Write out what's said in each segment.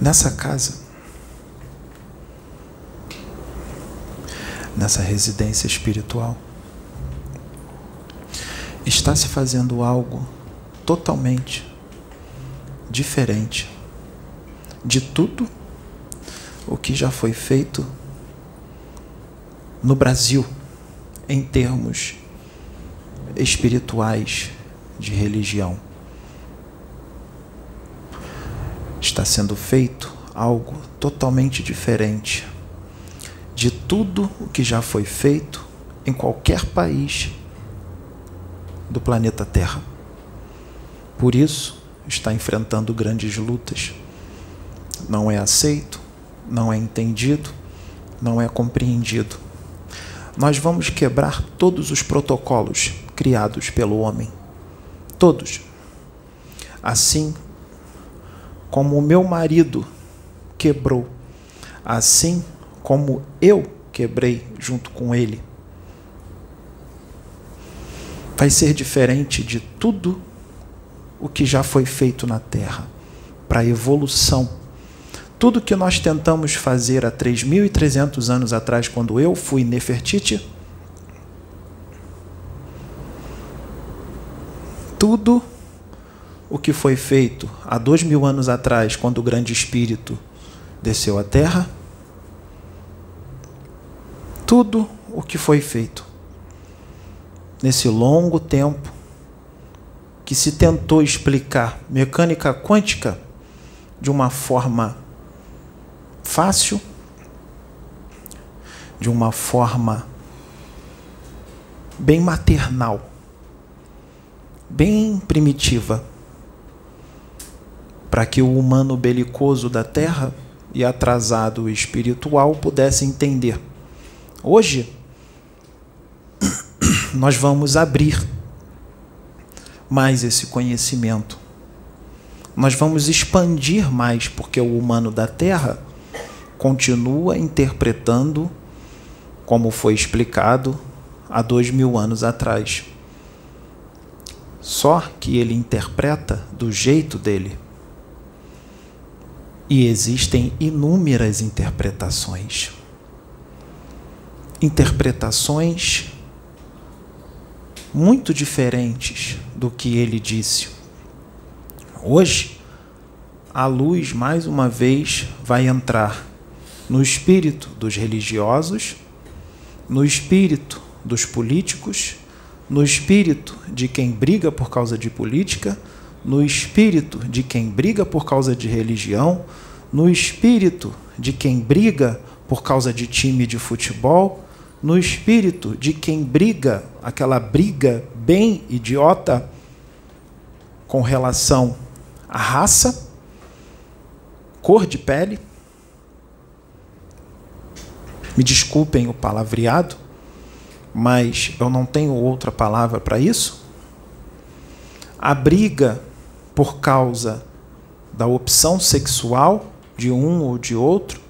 Nessa casa, nessa residência espiritual, está se fazendo algo totalmente diferente de tudo o que já foi feito no Brasil em termos espirituais de religião. Está sendo feito algo totalmente diferente de tudo o que já foi feito em qualquer país do planeta Terra. Por isso, está enfrentando grandes lutas. Não é aceito, não é entendido, não é compreendido. Nós vamos quebrar todos os protocolos criados pelo homem. Todos. Assim como o meu marido quebrou, assim como eu quebrei junto com ele. Vai ser diferente de tudo o que já foi feito na Terra para a evolução. Tudo que nós tentamos fazer há 3.300 anos atrás, quando eu fui Nefertiti, tudo o que foi feito há dois mil anos atrás, quando o grande espírito desceu à Terra, tudo o que foi feito nesse longo tempo que se tentou explicar mecânica quântica de uma forma fácil, de uma forma bem maternal, bem primitiva, para que o humano belicoso da Terra e atrasado espiritual pudesse entender. Hoje, nós vamos abrir mais esse conhecimento. Nós vamos expandir mais, porque o humano da Terra continua interpretando como foi explicado há dois mil anos atrás. Só que ele interpreta do jeito dele. E existem inúmeras interpretações. Interpretações muito diferentes do que ele disse. Hoje, a luz, mais uma vez, vai entrar no espírito dos religiosos, no espírito dos políticos, no espírito de quem briga por causa de política, no espírito de quem briga por causa de religião, no espírito de quem briga por causa de time de futebol, no espírito de quem briga, aquela briga bem idiota com relação à raça, cor de pele. Me desculpem o palavreado, mas eu não tenho outra palavra para isso. A briga por causa da opção sexual de um ou de outro,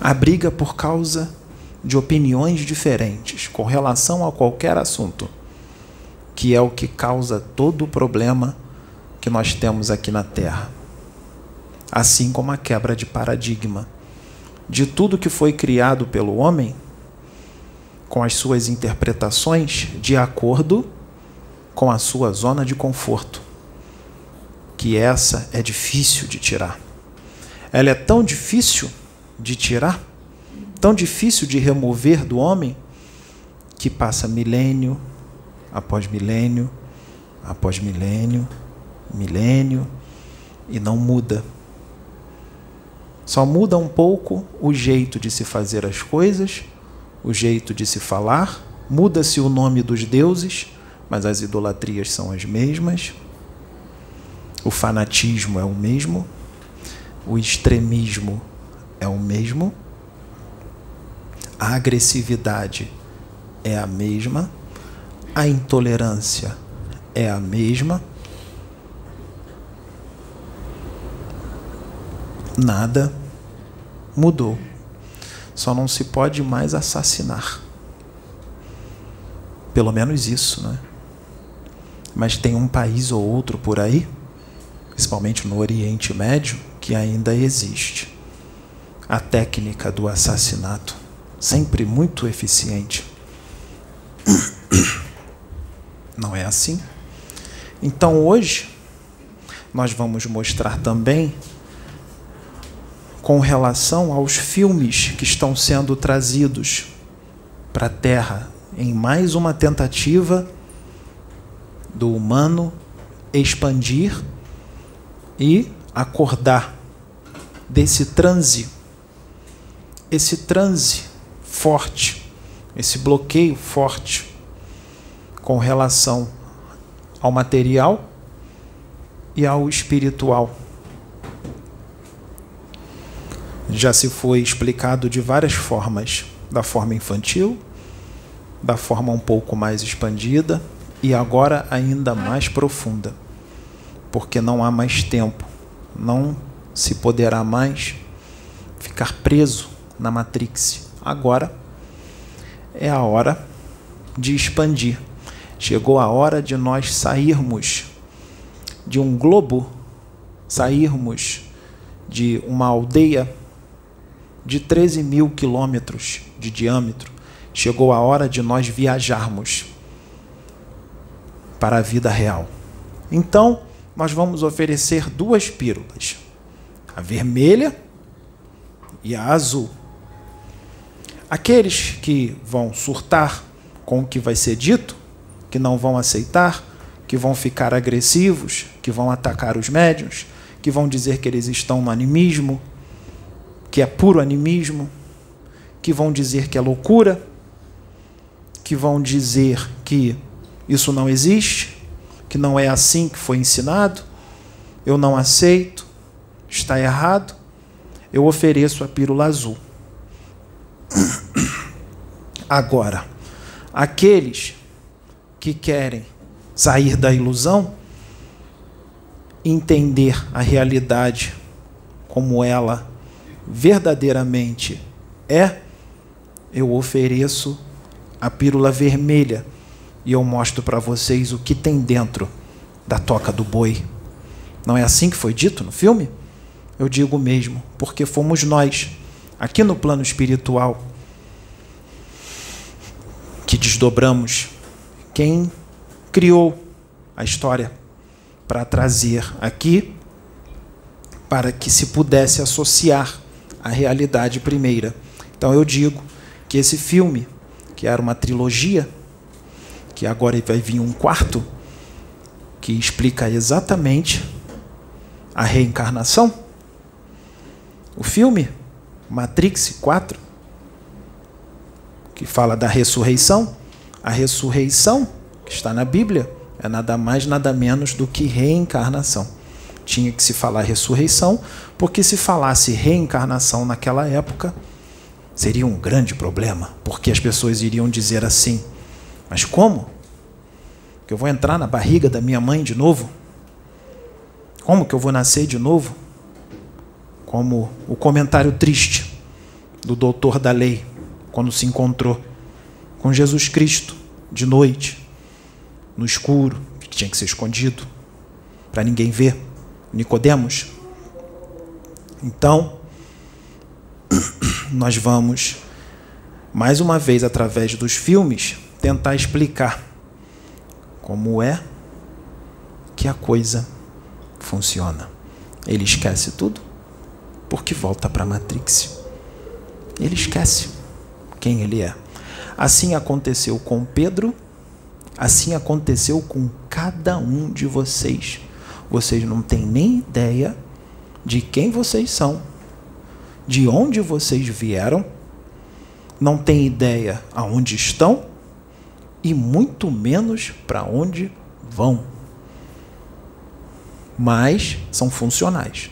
a briga por causa de opiniões diferentes com relação a qualquer assunto, que é o que causa todo o problema que nós temos aqui na Terra. Assim como a quebra de paradigma de tudo que foi criado pelo homem, com as suas interpretações de acordo com a sua zona de conforto, que essa é difícil de tirar. Ela é tão difícil de tirar, tão difícil de remover do homem, que passa milênio após milênio, após milênio, milênio, e não muda. Só muda um pouco o jeito de se fazer as coisas, o jeito de se falar, muda-se o nome dos deuses, mas as idolatrias são as mesmas. O fanatismo é o mesmo, o extremismo é o mesmo, a agressividade é a mesma, a intolerância é a mesma. Nada mudou. Só não se pode mais assassinar. Pelo menos isso, né? Mas tem um país ou outro por aí, principalmente no Oriente Médio, que ainda existe. A técnica do assassinato, sempre muito eficiente. Não é assim? Então hoje, nós vamos mostrar também com relação aos filmes que estão sendo trazidos para a Terra em mais uma tentativa do humano expandir e acordar desse transe, esse transe forte, esse bloqueio forte com relação ao material e ao espiritual. Já se foi explicado de várias formas, da forma infantil, da forma um pouco mais expandida e agora ainda mais profunda, porque não há mais tempo, não se poderá mais ficar preso na Matrix. Agora é a hora de expandir. Chegou a hora de nós sairmos de um globo, sairmos de uma aldeia de 13 mil quilômetros de diâmetro. Chegou a hora de nós viajarmos para a vida real. Então, nós vamos oferecer duas pílulas: a vermelha e a azul. Aqueles que vão surtar com o que vai ser dito, que não vão aceitar, que vão ficar agressivos, que vão atacar os médios, que vão dizer que eles estão no animismo, que é puro animismo, que vão dizer que é loucura, que vão dizer que isso não existe, que não é assim que foi ensinado, eu não aceito, está errado, eu ofereço a pílula azul. Agora, aqueles que querem sair da ilusão, entender a realidade como ela verdadeiramente é, eu ofereço a pílula vermelha e eu mostro para vocês o que tem dentro da toca do boi. Não é assim que foi dito no filme? Eu digo mesmo, porque fomos nós, aqui no plano espiritual, que desdobramos quem criou a história para trazer aqui para que se pudesse associar à realidade primeira. Então eu digo que esse filme, que era uma trilogia, que agora vai vir um quarto, que explica exatamente a reencarnação. O filme Matrix 4, que fala da ressurreição, a ressurreição que está na Bíblia, é nada mais, nada menos do que reencarnação. Tinha que se falar ressurreição, porque se falasse reencarnação naquela época, seria um grande problema, porque as pessoas iriam dizer assim: Mas como? Que eu vou entrar na barriga da minha mãe de novo? Como que eu vou nascer de novo? Como o comentário triste do doutor da lei, quando se encontrou com Jesus Cristo de noite no escuro, que tinha que ser escondido, para ninguém ver. Nicodemos. Então, nós vamos mais uma vez através dos filmes tentar explicar como é que a coisa funciona. Ele esquece tudo porque volta para a Matrix. Ele esquece quem ele é. Assim aconteceu com Pedro Assim aconteceu com cada um de vocês. Vocês não têm nem ideia de quem vocês são, de onde vocês vieram, não têm ideia aonde estão e muito menos para onde vão. Mas são funcionais.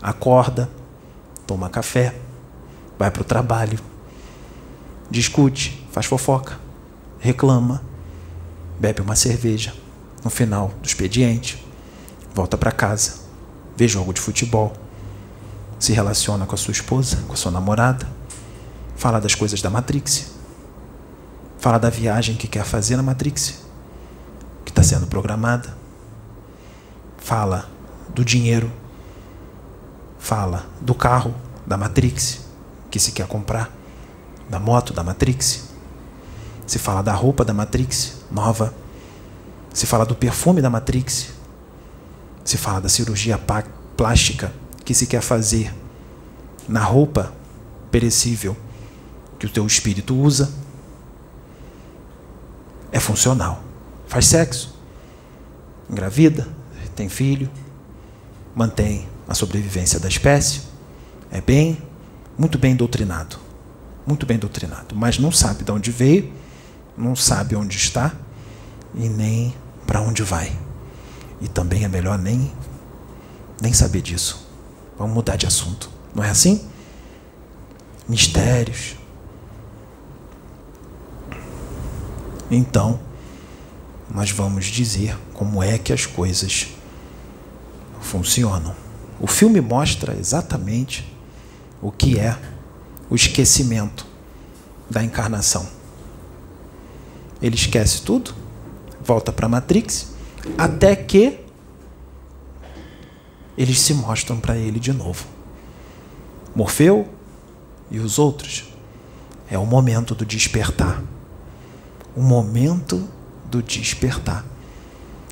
Acorda, toma café, vai para o trabalho, discute, faz fofoca, reclama, bebe uma cerveja no final do expediente, volta para casa, vê jogo de futebol, se relaciona com a sua esposa, com a sua namorada, fala das coisas da Matrix, fala da viagem que quer fazer na Matrix, que está sendo programada. Fala do dinheiro. Fala do carro da Matrix que se quer comprar, da moto da Matrix. Se fala da roupa da Matrix nova. Se fala do perfume da Matrix. Se fala da cirurgia plástica que se quer fazer na roupa perecível que o teu espírito usa. É funcional. Faz sexo, engravida, tem filho, mantém a sobrevivência da espécie. É bem, muito bem doutrinado. Muito bem doutrinado. Mas não sabe de onde veio, não sabe onde está e nem para onde vai. E também é melhor nem, nem saber disso. Vamos mudar de assunto. Não é assim? Mistérios. Então, nós vamos dizer como é que as coisas funcionam. O filme mostra exatamente o que é o esquecimento da encarnação. Ele esquece tudo, volta para a Matrix, até que eles se mostram para ele de novo. Morfeu e os outros é o momento do despertar. O momento do despertar.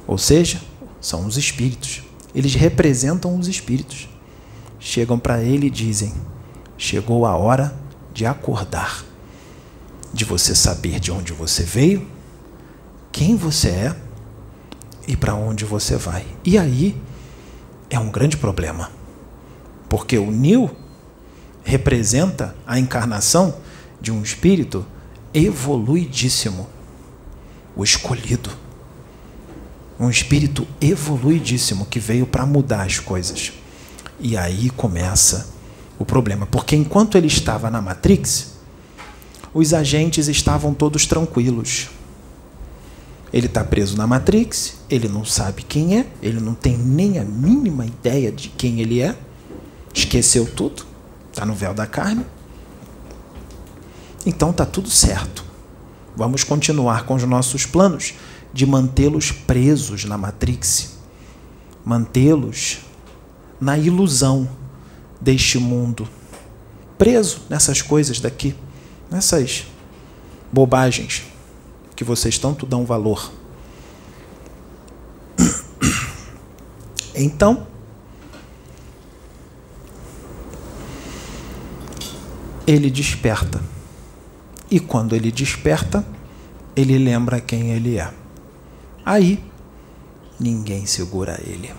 Ou seja, são os espíritos. Eles representam os espíritos. Chegam para ele e dizem: Chegou a hora de acordar, de você saber de onde você veio, quem você é e para onde você vai. E aí é um grande problema, porque o Nil representa a encarnação de um espírito evoluidíssimo o escolhido. Um espírito evoluidíssimo que veio para mudar as coisas. E aí começa o problema, porque enquanto ele estava na Matrix, os agentes estavam todos tranquilos. Ele está preso na Matrix, ele não sabe quem é, ele não tem nem a mínima ideia de quem ele é, esqueceu tudo, está no véu da carne. Então está tudo certo. Vamos continuar com os nossos planos de mantê-los presos na Matrix, mantê-los na ilusão deste mundo, preso nessas coisas daqui, nessas bobagens que vocês tanto dão valor. Então, ele desperta e quando ele desperta, ele lembra quem ele é. Aí, ninguém segura ele.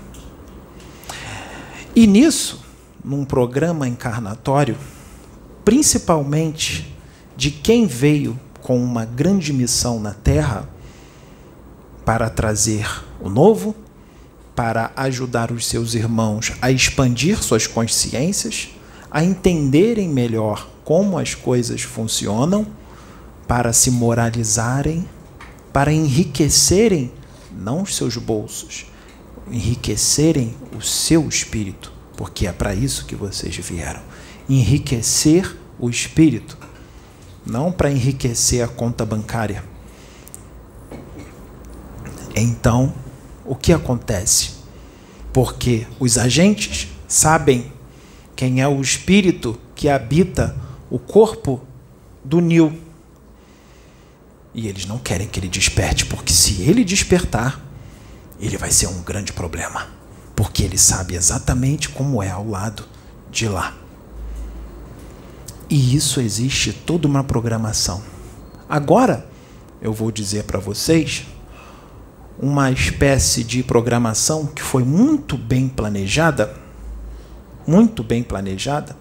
E nisso, num programa encarnatório, principalmente de quem veio com uma grande missão na Terra para trazer o novo, para ajudar os seus irmãos a expandir suas consciências, a entenderem melhor como as coisas funcionam para se moralizarem, para enriquecerem não os seus bolsos, enriquecerem o seu espírito, porque é para isso que vocês vieram. Enriquecer o espírito, não para enriquecer a conta bancária. Então, o que acontece? Porque os agentes sabem quem é o espírito que habita o corpo do Nil. E eles não querem que ele desperte, porque se ele despertar, ele vai ser um grande problema. Porque ele sabe exatamente como é ao lado de lá. E isso existe toda uma programação. Agora, eu vou dizer para vocês uma espécie de programação que foi muito bem planejada, muito bem planejada,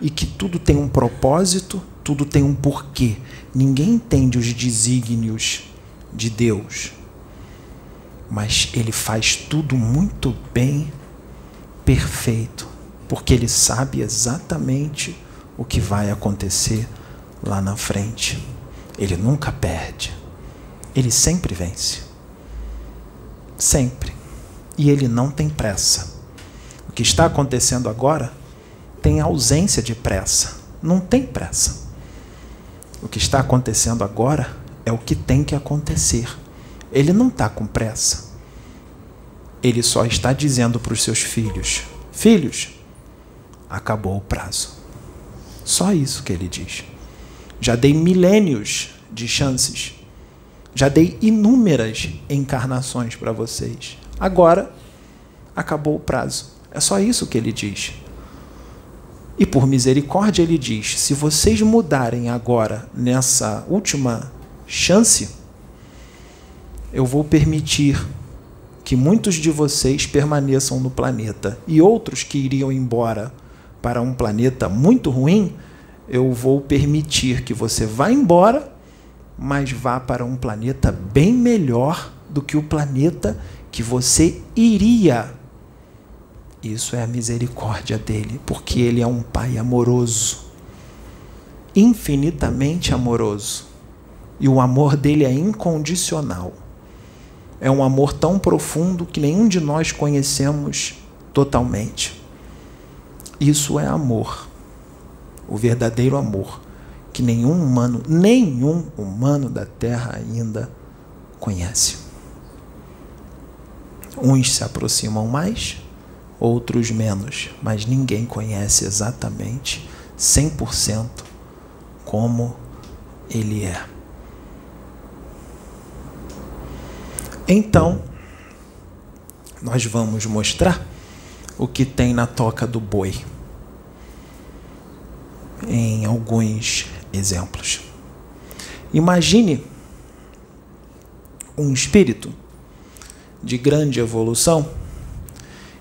e que tudo tem um propósito, tudo tem um porquê. Ninguém entende os desígnios de Deus, mas ele faz tudo muito bem, perfeito, porque ele sabe exatamente o que vai acontecer lá na frente. Ele nunca perde. Ele sempre vence. Sempre. E ele não tem pressa. O que está acontecendo agora tem ausência de pressa. Não tem pressa. O que está acontecendo agora é o que tem que acontecer. Ele não está com pressa. Ele só está dizendo para os seus filhos: Filhos, acabou o prazo. Só isso que ele diz. Já dei milênios de chances. Já dei inúmeras encarnações para vocês. Agora acabou o prazo. É só isso que ele diz. E por misericórdia ele diz: se vocês mudarem agora nessa última chance, eu vou permitir que muitos de vocês permaneçam no planeta e outros que iriam embora para um planeta muito ruim, eu vou permitir que você vá embora, mas vá para um planeta bem melhor do que o planeta que você iria. Isso é a misericórdia dele, porque ele é um pai amoroso, infinitamente amoroso. E o amor dele é incondicional. É um amor tão profundo que nenhum de nós conhecemos totalmente. Isso é amor. O verdadeiro amor que nenhum humano, nenhum humano da terra ainda conhece. Uns se aproximam mais, outros menos, mas ninguém conhece exatamente 100% como ele é. Então, nós vamos mostrar o que tem na toca do boi em alguns exemplos. Imagine um espírito de grande evolução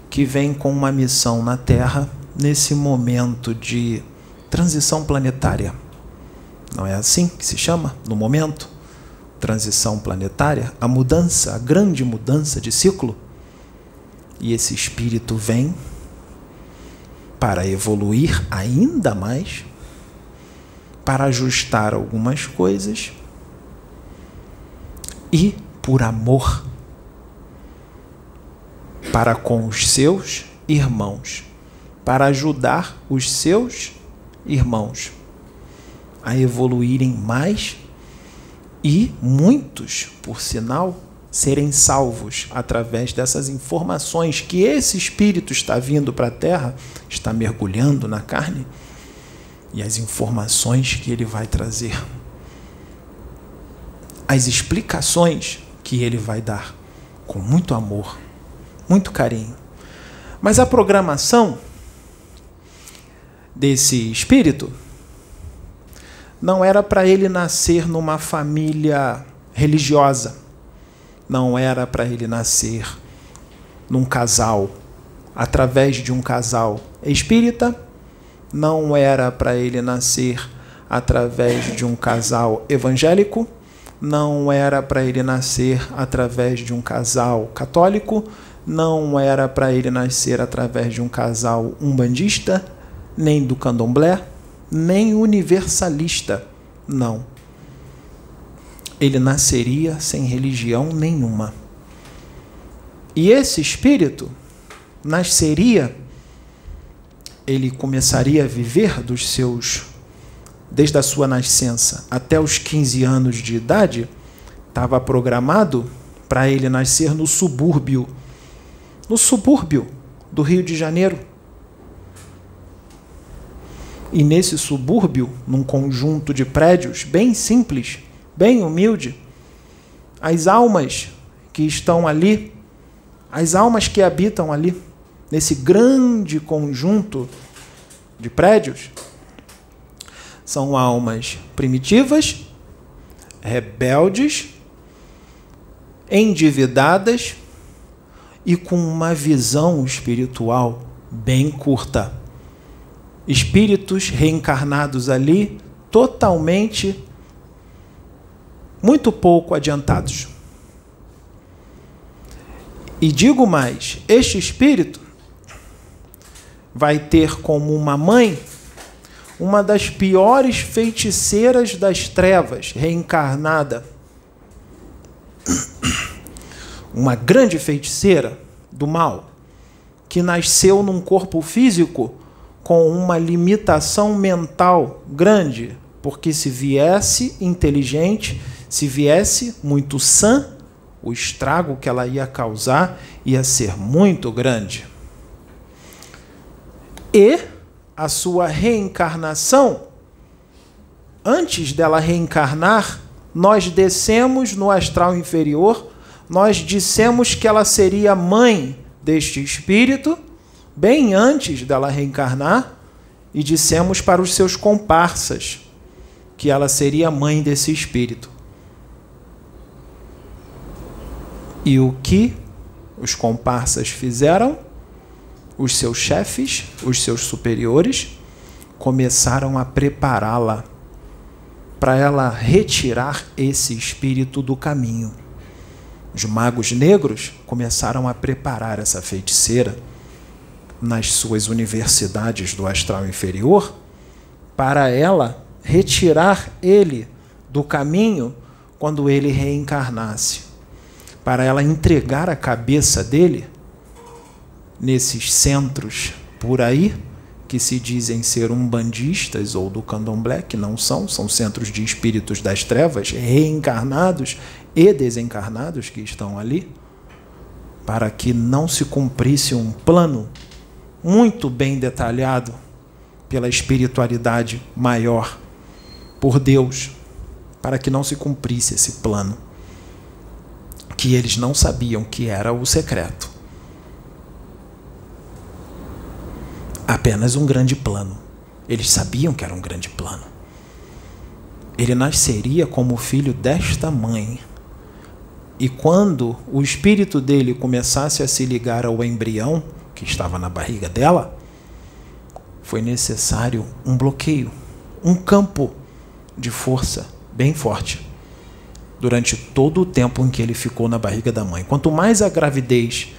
que vem com uma missão na Terra nesse momento de transição planetária. Não é assim que se chama? No momento? transição planetária, a mudança, a grande mudança de ciclo. E esse espírito vem para evoluir ainda mais, para ajustar algumas coisas e por amor para com os seus irmãos, para ajudar os seus irmãos a evoluírem mais e muitos, por sinal, serem salvos através dessas informações que esse espírito está vindo para a terra, está mergulhando na carne, e as informações que ele vai trazer. As explicações que ele vai dar com muito amor, muito carinho. Mas a programação desse espírito não era para ele nascer numa família religiosa, não era para ele nascer num casal, através de um casal espírita, não era para ele nascer através de um casal evangélico, não era para ele nascer através de um casal católico, não era para ele nascer através de um casal umbandista, nem do candomblé, nem universalista, não. Ele nasceria sem religião nenhuma. E esse espírito nasceria, ele começaria a viver dos seus, desde a sua nascença até os 15 anos de idade, estava programado para ele nascer no subúrbio, no subúrbio do Rio de Janeiro e nesse subúrbio, num conjunto de prédios bem simples, bem humilde, as almas que estão ali, as almas que habitam ali, nesse grande conjunto de prédios, são almas primitivas, rebeldes, endividadas e com uma visão espiritual bem curta. Espíritos reencarnados ali, totalmente, muito pouco adiantados. E digo mais: este espírito vai ter como uma mãe uma das piores feiticeiras das trevas, reencarnada. Uma grande feiticeira do mal, que nasceu num corpo físico com uma limitação mental grande, porque se viesse inteligente, se viesse muito sã, o estrago que ela ia causar ia ser muito grande. E a sua reencarnação, antes dela reencarnar, nós descemos no astral inferior, nós dissemos que ela seria mãe deste espírito, bem antes dela reencarnar, e dissemos para os seus comparsas que ela seria mãe desse espírito. E o que os comparsas fizeram? Os seus chefes, os seus superiores, começaram a prepará-la para ela retirar esse espírito do caminho. Os magos negros começaram a preparar essa feiticeira nas suas universidades do astral inferior para ela retirar ele do caminho quando ele reencarnasse, para ela entregar a cabeça dele nesses centros por aí que se dizem ser umbandistas ou do candomblé, que não são, são centros de espíritos das trevas, reencarnados e desencarnados que estão ali, para que não se cumprisse um plano muito bem detalhado pela espiritualidade maior, por Deus, para que não se cumprisse esse plano, que eles não sabiam que era o secreto. apenas um grande plano. Eles sabiam que era um grande plano. Ele nasceria como filho desta mãe. E quando o espírito dele começasse a se ligar ao embrião que estava na barriga dela, foi necessário um bloqueio, um campo de força bem forte durante todo o tempo em que ele ficou na barriga da mãe. Quanto mais a gravidez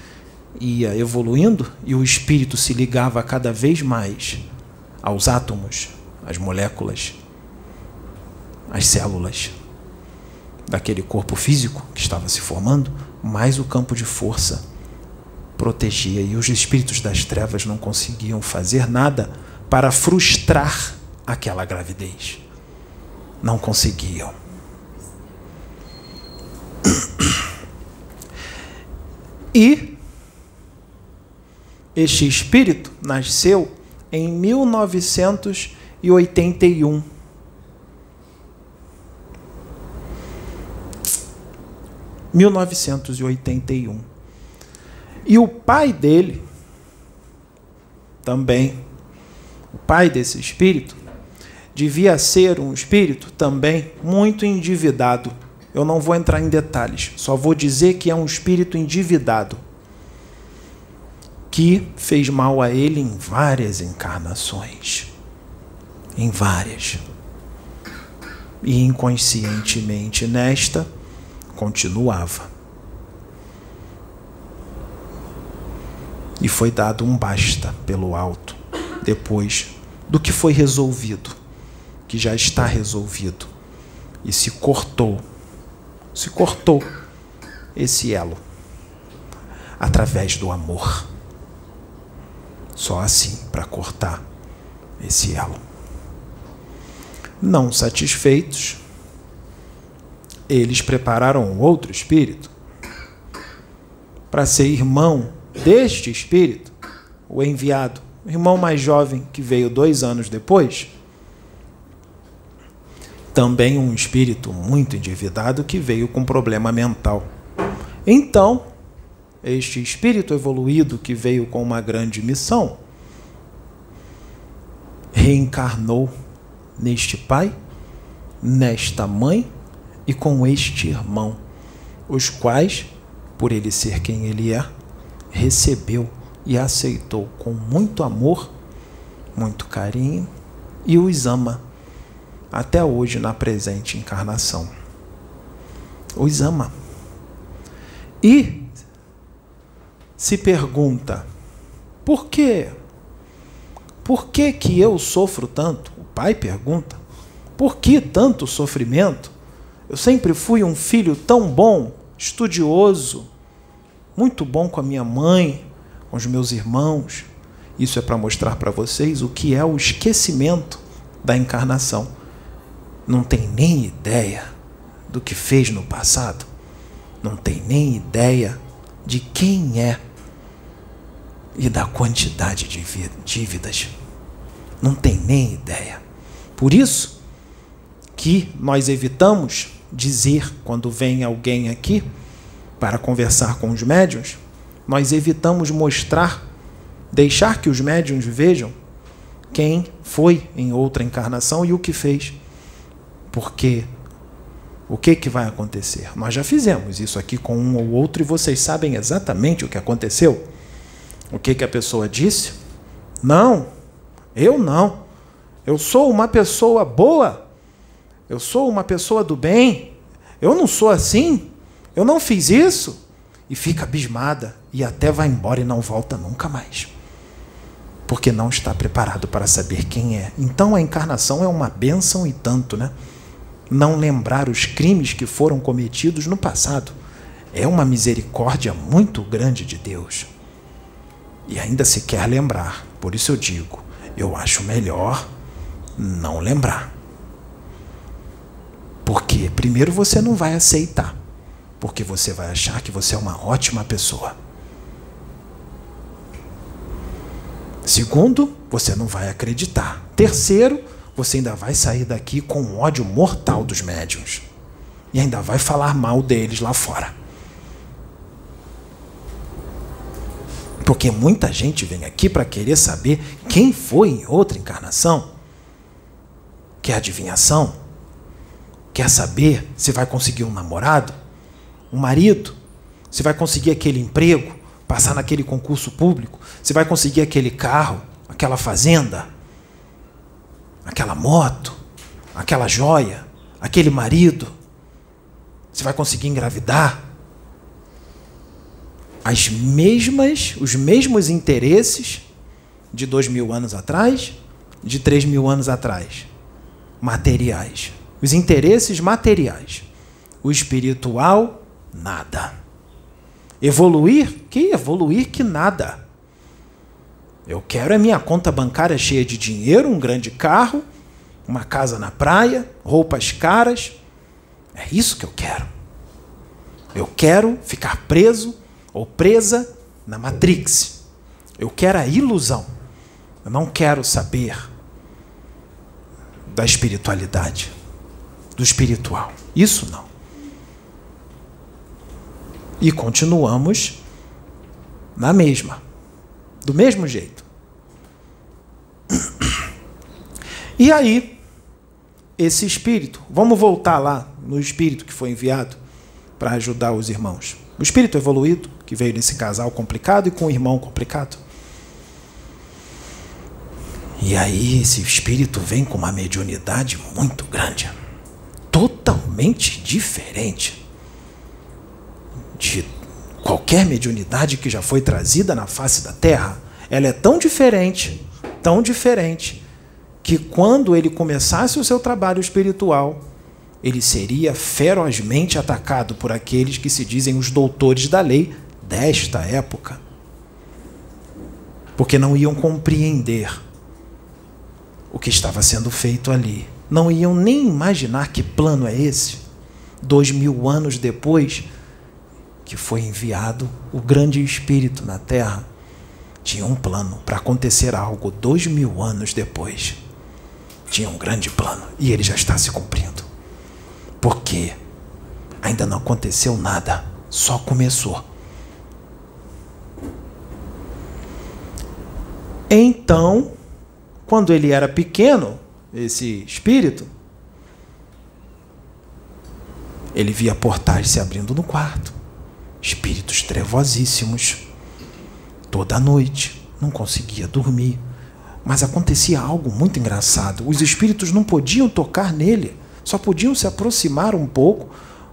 ia evoluindo e o espírito se ligava cada vez mais aos átomos, às moléculas, às células daquele corpo físico que estava se formando, mais o campo de força protegia e os espíritos das trevas não conseguiam fazer nada para frustrar aquela gravidez. Não conseguiam. E este espírito nasceu em 1981. Mil novecentos e oitenta e um. E o pai dele, também, o pai desse espírito, devia ser um espírito também muito endividado. Eu não vou entrar em detalhes, só vou dizer que é um espírito endividado que fez mal a ele em várias encarnações. Em várias. E inconscientemente nesta, continuava. E foi dado um basta pelo alto, depois do que foi resolvido, que já está resolvido. E se cortou, se cortou esse elo através do amor. Só assim para cortar esse elo. Não satisfeitos, eles prepararam um outro espírito para ser irmão deste espírito, o enviado, o irmão mais jovem que veio dois anos depois. Também um espírito muito endividado que veio com problema mental. Então, este espírito evoluído que veio com uma grande missão, reencarnou neste pai, nesta mãe e com este irmão, os quais, por ele ser quem ele é, recebeu e aceitou com muito amor, muito carinho e os ama até hoje na presente encarnação. Os ama. E se pergunta: por quê? Por que, que eu sofro tanto? O pai pergunta: por que tanto sofrimento? Eu sempre fui um filho tão bom, estudioso, muito bom com a minha mãe, com os meus irmãos. Isso é para mostrar para vocês o que é o esquecimento da encarnação. Não tem nem ideia do que fez no passado não tem nem ideia de quem é e da quantidade de dívidas. Não tem nem ideia. Por isso que nós evitamos dizer quando vem alguém aqui para conversar com os médiuns, nós evitamos mostrar, deixar que os médiuns vejam quem foi em outra encarnação e o que fez. Porque o que, que vai acontecer? Nós já fizemos isso aqui com um ou outro e vocês sabem exatamente o que aconteceu. O que, que a pessoa disse? Não, eu não. Eu sou uma pessoa boa. Eu sou uma pessoa do bem. Eu não sou assim. Eu não fiz isso. E fica abismada e até vai embora e não volta nunca mais. Porque não está preparado para saber quem é. Então a encarnação é uma bênção e tanto, né? Não lembrar os crimes que foram cometidos no passado é uma misericórdia muito grande de Deus. E ainda se quer lembrar. Por isso eu digo, eu acho melhor não lembrar. Porque primeiro você não vai aceitar, porque você vai achar que você é uma ótima pessoa. Segundo, você não vai acreditar. Terceiro, você ainda vai sair daqui com ódio mortal dos médiums. E ainda vai falar mal deles lá fora. Porque muita gente vem aqui para querer saber quem foi em outra encarnação. Quer adivinhação? Quer saber se vai conseguir um namorado? Um marido? Se vai conseguir aquele emprego? Passar naquele concurso público? Se vai conseguir aquele carro? Aquela fazenda? Aquela moto? Aquela joia? Aquele marido? Se vai conseguir engravidar? as mesmas, os mesmos interesses de dois mil anos atrás, de três mil anos atrás, materiais. Os interesses materiais. O espiritual, nada. Evoluir? Que evoluir que nada. Eu quero a minha conta bancária cheia de dinheiro, um grande carro, uma casa na praia, roupas caras. É isso que eu quero. Eu quero ficar preso ou presa na Matrix. Eu quero a ilusão. Eu não quero saber da espiritualidade, do espiritual. Isso não. E continuamos na mesma, do mesmo jeito. E aí, esse espírito, vamos voltar lá no espírito que foi enviado para ajudar os irmãos. O espírito evoluído, que veio nesse casal complicado e com o irmão complicado. E aí esse espírito vem com uma mediunidade muito grande, totalmente diferente de qualquer mediunidade que já foi trazida na face da Terra. Ela é tão diferente, tão diferente, que quando ele começasse o seu trabalho espiritual, ele seria ferozmente atacado por aqueles que se dizem os doutores da lei desta época. Porque não iam compreender o que estava sendo feito ali. Não iam nem imaginar que plano é esse. Dois mil anos depois que foi enviado o grande Espírito na Terra, tinha um plano para acontecer algo dois mil anos depois. Tinha um grande plano e ele já está se cumprindo. Porque ainda não aconteceu nada, só começou. Então, quando ele era pequeno, esse espírito, ele via portais se abrindo no quarto, espíritos trevosíssimos, toda noite, não conseguia dormir. Mas acontecia algo muito engraçado: os espíritos não podiam tocar nele só podiam se aproximar um pouco,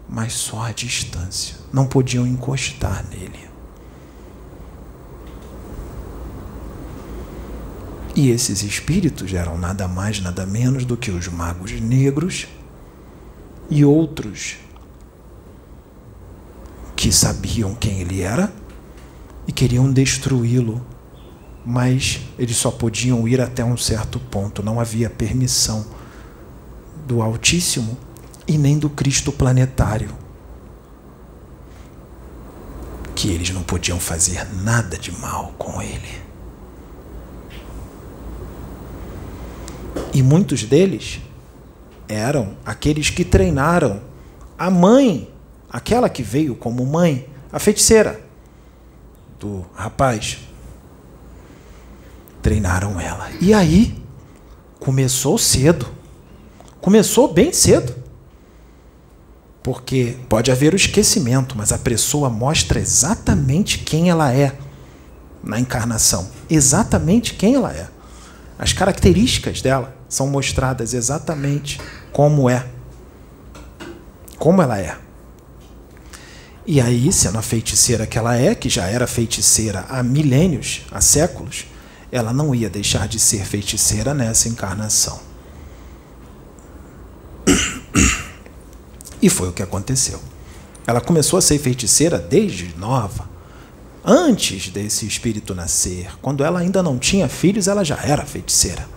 mas só à distância. Não podiam encostar nele. E esses espíritos eram nada mais, nada menos do que os magos negros e outros que sabiam quem ele era e queriam destruí-lo, mas eles só podiam ir até um certo ponto, não havia permissão do Altíssimo e nem do Cristo planetário. que eles não podiam fazer nada de mal com ele. E muitos deles eram aqueles que treinaram a mãe, aquela que veio como mãe, a feiticeira do rapaz. Treinaram ela. E aí começou cedo. Começou bem cedo. Porque pode haver o esquecimento, mas a pessoa mostra exatamente quem ela é na encarnação. Exatamente quem ela é. As características dela são mostradas exatamente como é. Como ela é. E aí, sendo a feiticeira que ela é, que já era feiticeira há milênios, há séculos, ela não ia deixar de ser feiticeira nessa encarnação. E foi o que aconteceu. Ela começou a ser feiticeira desde nova. Antes desse espírito nascer, quando ela ainda não tinha filhos, ela já era feiticeira.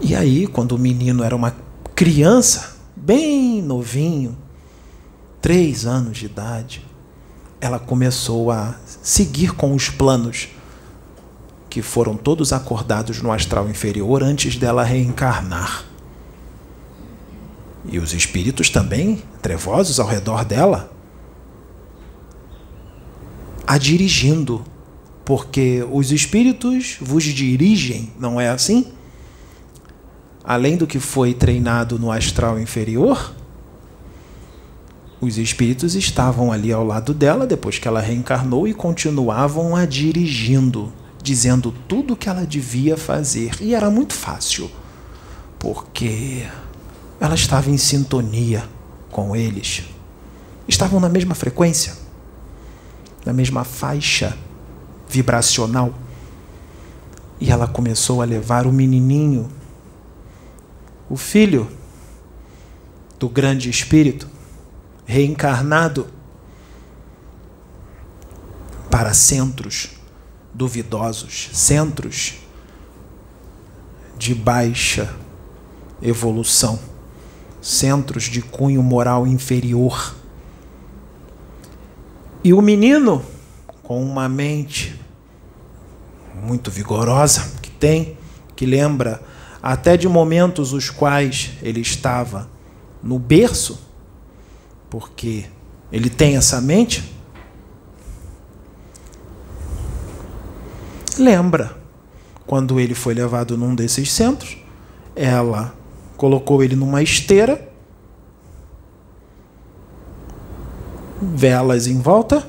E aí, quando o menino era uma criança, bem novinho, três anos de idade, ela começou a seguir com os planos que foram todos acordados no astral inferior antes dela reencarnar. E os espíritos também, trevosos ao redor dela, a dirigindo, porque os espíritos vos dirigem, não é assim? Além do que foi treinado no astral inferior, os espíritos estavam ali ao lado dela depois que ela reencarnou e continuavam a dirigindo, dizendo tudo o que ela devia fazer. E era muito fácil, porque ela estava em sintonia com eles. Estavam na mesma frequência, na mesma faixa vibracional. E ela começou a levar o menininho, o filho do grande espírito, reencarnado, para centros duvidosos, centros de baixa evolução centros de cunho moral inferior. E o menino, com uma mente muito vigorosa, que tem, que lembra até de momentos os quais ele estava no berço, porque ele tem essa mente, lembra quando ele foi levado num desses centros, ela colocou ele numa esteira, velas em volta,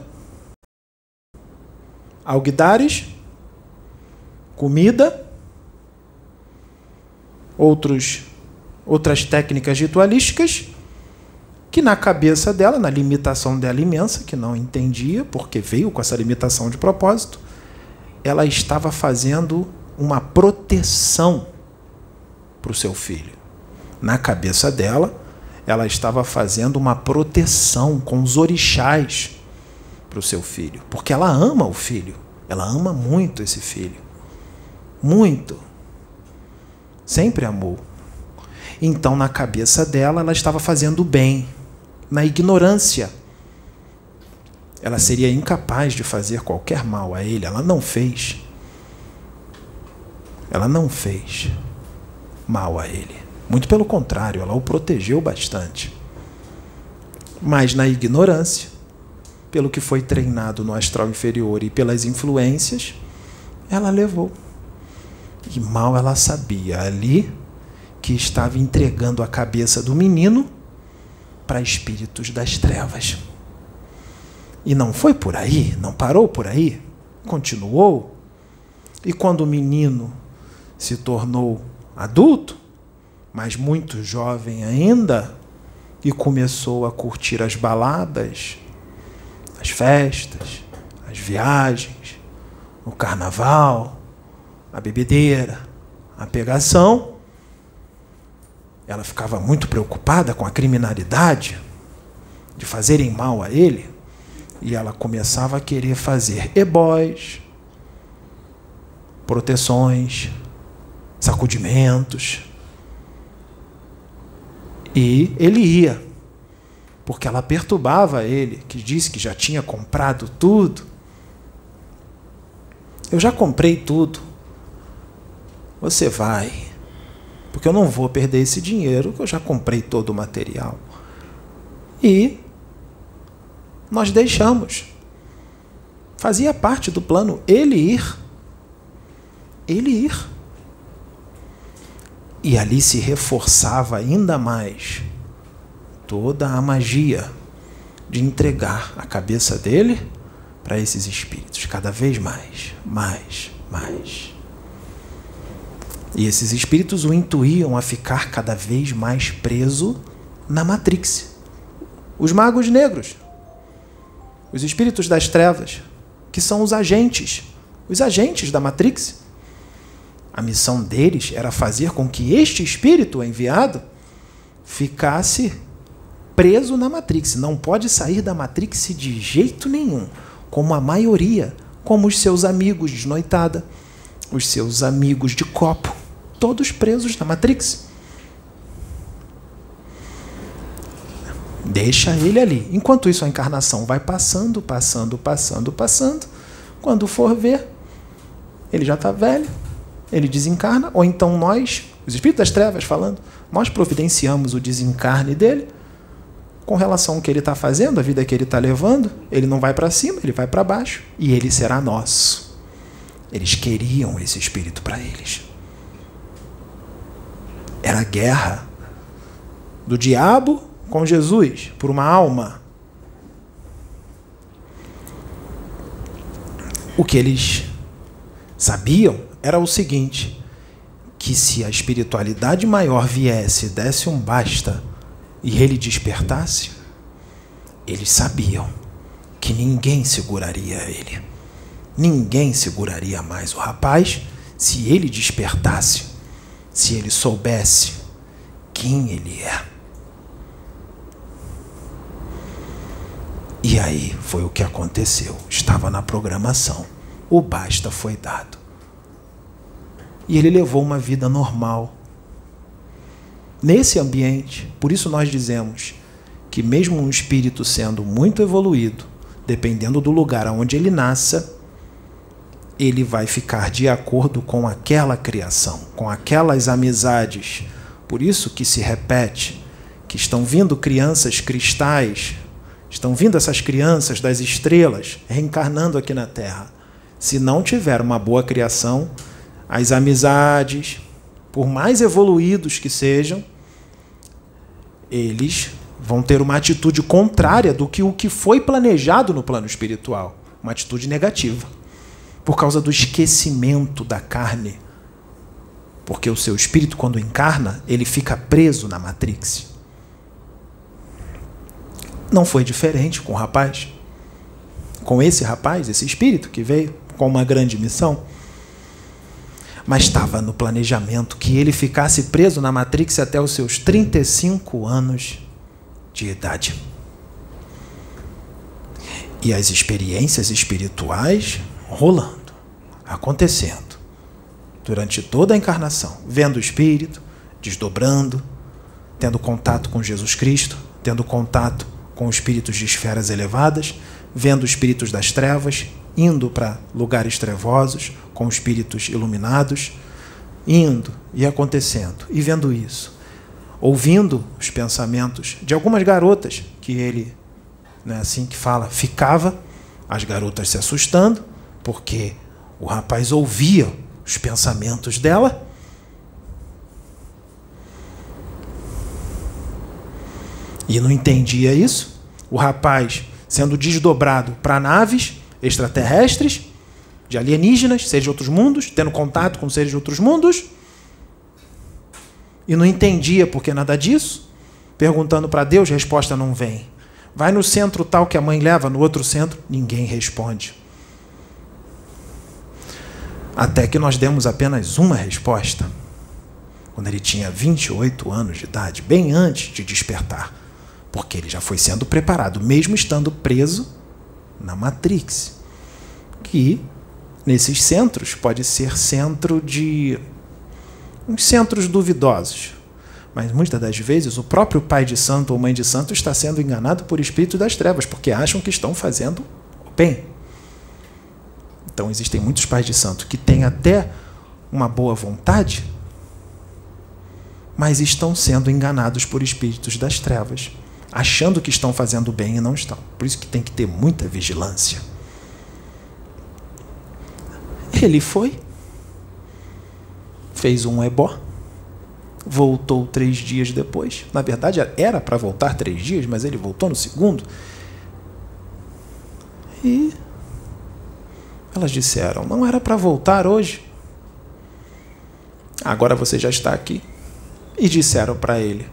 alguidares, comida, outros, outras técnicas ritualísticas que na cabeça dela, na limitação dela imensa, que não entendia, porque veio com essa limitação de propósito, ela estava fazendo uma proteção para o seu filho. Na cabeça dela, ela estava fazendo uma proteção com os orixás para o seu filho, porque ela ama o filho, ela ama muito esse filho, muito, sempre amou. Então, na cabeça dela, ela estava fazendo bem, na ignorância. Ela seria incapaz de fazer qualquer mal a ele, ela não fez. Ela não fez mal a ele. Muito pelo contrário, ela o protegeu bastante. Mas na ignorância, pelo que foi treinado no astral inferior e pelas influências, ela levou. E mal ela sabia ali que estava entregando a cabeça do menino para espíritos das trevas. E não foi por aí, não parou por aí, continuou. E quando o menino se tornou adulto, mas muito jovem ainda, e começou a curtir as baladas, as festas, as viagens, o carnaval, a bebedeira, a pegação. Ela ficava muito preocupada com a criminalidade, de fazerem mal a ele, e ela começava a querer fazer ebóis, proteções, sacudimentos, e ele ia porque ela perturbava ele, que disse que já tinha comprado tudo. Eu já comprei tudo. Você vai, porque eu não vou perder esse dinheiro, que eu já comprei todo o material. E nós deixamos. Fazia parte do plano ele ir. Ele ir. E ali se reforçava ainda mais toda a magia de entregar a cabeça dele para esses espíritos, cada vez mais, mais, mais. E esses espíritos o intuíam a ficar cada vez mais preso na Matrix. Os magos negros, os espíritos das trevas, que são os agentes, os agentes da Matrix. A missão deles era fazer com que este espírito enviado ficasse preso na Matrix. Não pode sair da Matrix de jeito nenhum, como a maioria, como os seus amigos de noitada, os seus amigos de copo, todos presos na Matrix. Deixa ele ali. Enquanto isso, a encarnação vai passando, passando, passando, passando. Quando for ver, ele já está velho, ele desencarna, ou então nós, os espíritos das trevas falando, nós providenciamos o desencarne dele com relação ao que ele está fazendo, a vida que ele está levando. Ele não vai para cima, ele vai para baixo e ele será nosso. Eles queriam esse espírito para eles. Era guerra do diabo com Jesus por uma alma. O que eles sabiam era o seguinte: que se a espiritualidade maior viesse, desse um basta e ele despertasse, eles sabiam que ninguém seguraria ele. Ninguém seguraria mais o rapaz se ele despertasse, se ele soubesse quem ele é. E aí foi o que aconteceu. Estava na programação. O basta foi dado. E ele levou uma vida normal. Nesse ambiente, por isso nós dizemos que, mesmo um espírito sendo muito evoluído, dependendo do lugar onde ele nasça, ele vai ficar de acordo com aquela criação, com aquelas amizades. Por isso que se repete que estão vindo crianças cristais Estão vindo essas crianças das estrelas reencarnando aqui na Terra. Se não tiver uma boa criação, as amizades, por mais evoluídos que sejam, eles vão ter uma atitude contrária do que o que foi planejado no plano espiritual, uma atitude negativa, por causa do esquecimento da carne. Porque o seu espírito quando encarna, ele fica preso na matrix. Não foi diferente com o rapaz. Com esse rapaz, esse espírito que veio com uma grande missão. Mas estava no planejamento que ele ficasse preso na Matrix até os seus 35 anos de idade. E as experiências espirituais rolando, acontecendo, durante toda a encarnação, vendo o espírito, desdobrando, tendo contato com Jesus Cristo, tendo contato com espíritos de esferas elevadas, vendo espíritos das trevas, indo para lugares trevosos com espíritos iluminados, indo e acontecendo e vendo isso, ouvindo os pensamentos de algumas garotas que ele, né, assim que fala, ficava, as garotas se assustando, porque o rapaz ouvia os pensamentos dela E não entendia isso. O rapaz sendo desdobrado para naves extraterrestres, de alienígenas, seres de outros mundos, tendo contato com seres de outros mundos. E não entendia por que nada disso. Perguntando para Deus, resposta não vem. Vai no centro tal que a mãe leva, no outro centro, ninguém responde. Até que nós demos apenas uma resposta, quando ele tinha 28 anos de idade, bem antes de despertar porque ele já foi sendo preparado, mesmo estando preso na Matrix. Que nesses centros pode ser centro de uns centros duvidosos, Mas muitas das vezes o próprio pai de santo ou mãe de santo está sendo enganado por espírito das trevas, porque acham que estão fazendo o bem. Então existem muitos pais de santo que têm até uma boa vontade, mas estão sendo enganados por espíritos das trevas, achando que estão fazendo bem e não estão. Por isso que tem que ter muita vigilância. Ele foi, fez um ebó, voltou três dias depois. Na verdade, era para voltar três dias, mas ele voltou no segundo. E elas disseram: não era para voltar hoje. Agora você já está aqui. E disseram para ele: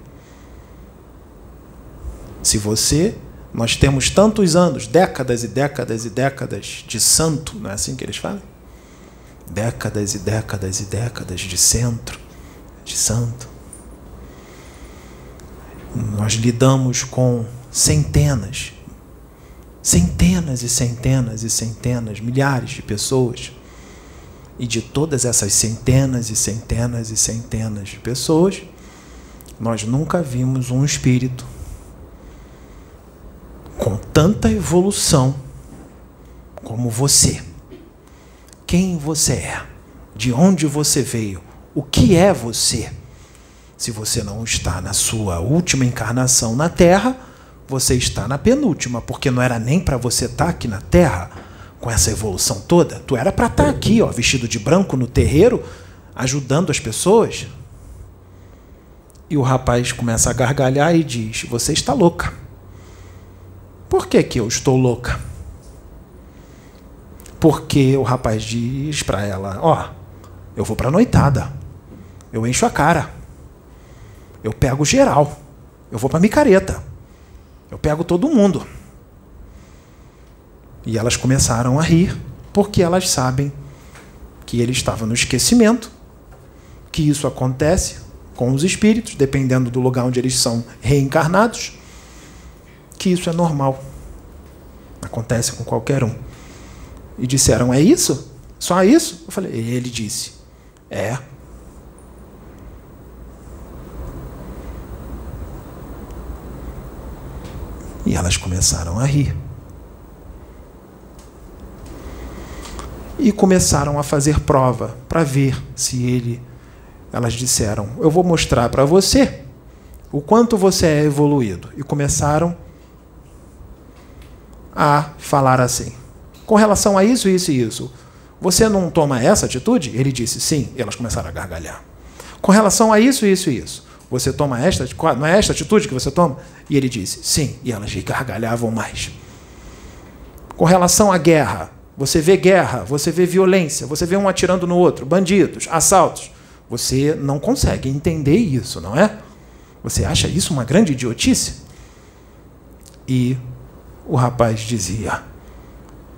se você, nós temos tantos anos, décadas e décadas e décadas de santo, não é assim que eles falam? Décadas e décadas e décadas de centro, de santo. Nós lidamos com centenas, centenas e centenas e centenas, milhares de pessoas. E de todas essas centenas e centenas e centenas de pessoas, nós nunca vimos um espírito com tanta evolução como você. Quem você é? De onde você veio? O que é você? Se você não está na sua última encarnação na Terra, você está na penúltima, porque não era nem para você estar aqui na Terra com essa evolução toda. Tu era para estar aqui, ó, vestido de branco no terreiro, ajudando as pessoas. E o rapaz começa a gargalhar e diz: Você está louca. Por que, que eu estou louca? Porque o rapaz diz para ela: Ó, eu vou para noitada. Eu encho a cara. Eu pego geral. Eu vou para micareta. Eu pego todo mundo. E elas começaram a rir, porque elas sabem que ele estava no esquecimento, que isso acontece com os espíritos, dependendo do lugar onde eles são reencarnados que isso é normal. Acontece com qualquer um. E disseram: É isso? Só isso? Eu falei: Ele disse: É. E elas começaram a rir. E começaram a fazer prova para ver se ele. Elas disseram: Eu vou mostrar para você o quanto você é evoluído. E começaram a falar assim. Com relação a isso, isso e isso, você não toma essa atitude? Ele disse sim. E elas começaram a gargalhar. Com relação a isso, isso e isso, você toma esta, não é esta atitude que você toma? E ele disse sim. E elas gargalhavam mais. Com relação à guerra, você vê guerra, você vê violência, você vê um atirando no outro, bandidos, assaltos. Você não consegue entender isso, não é? Você acha isso uma grande idiotice? E o rapaz dizia: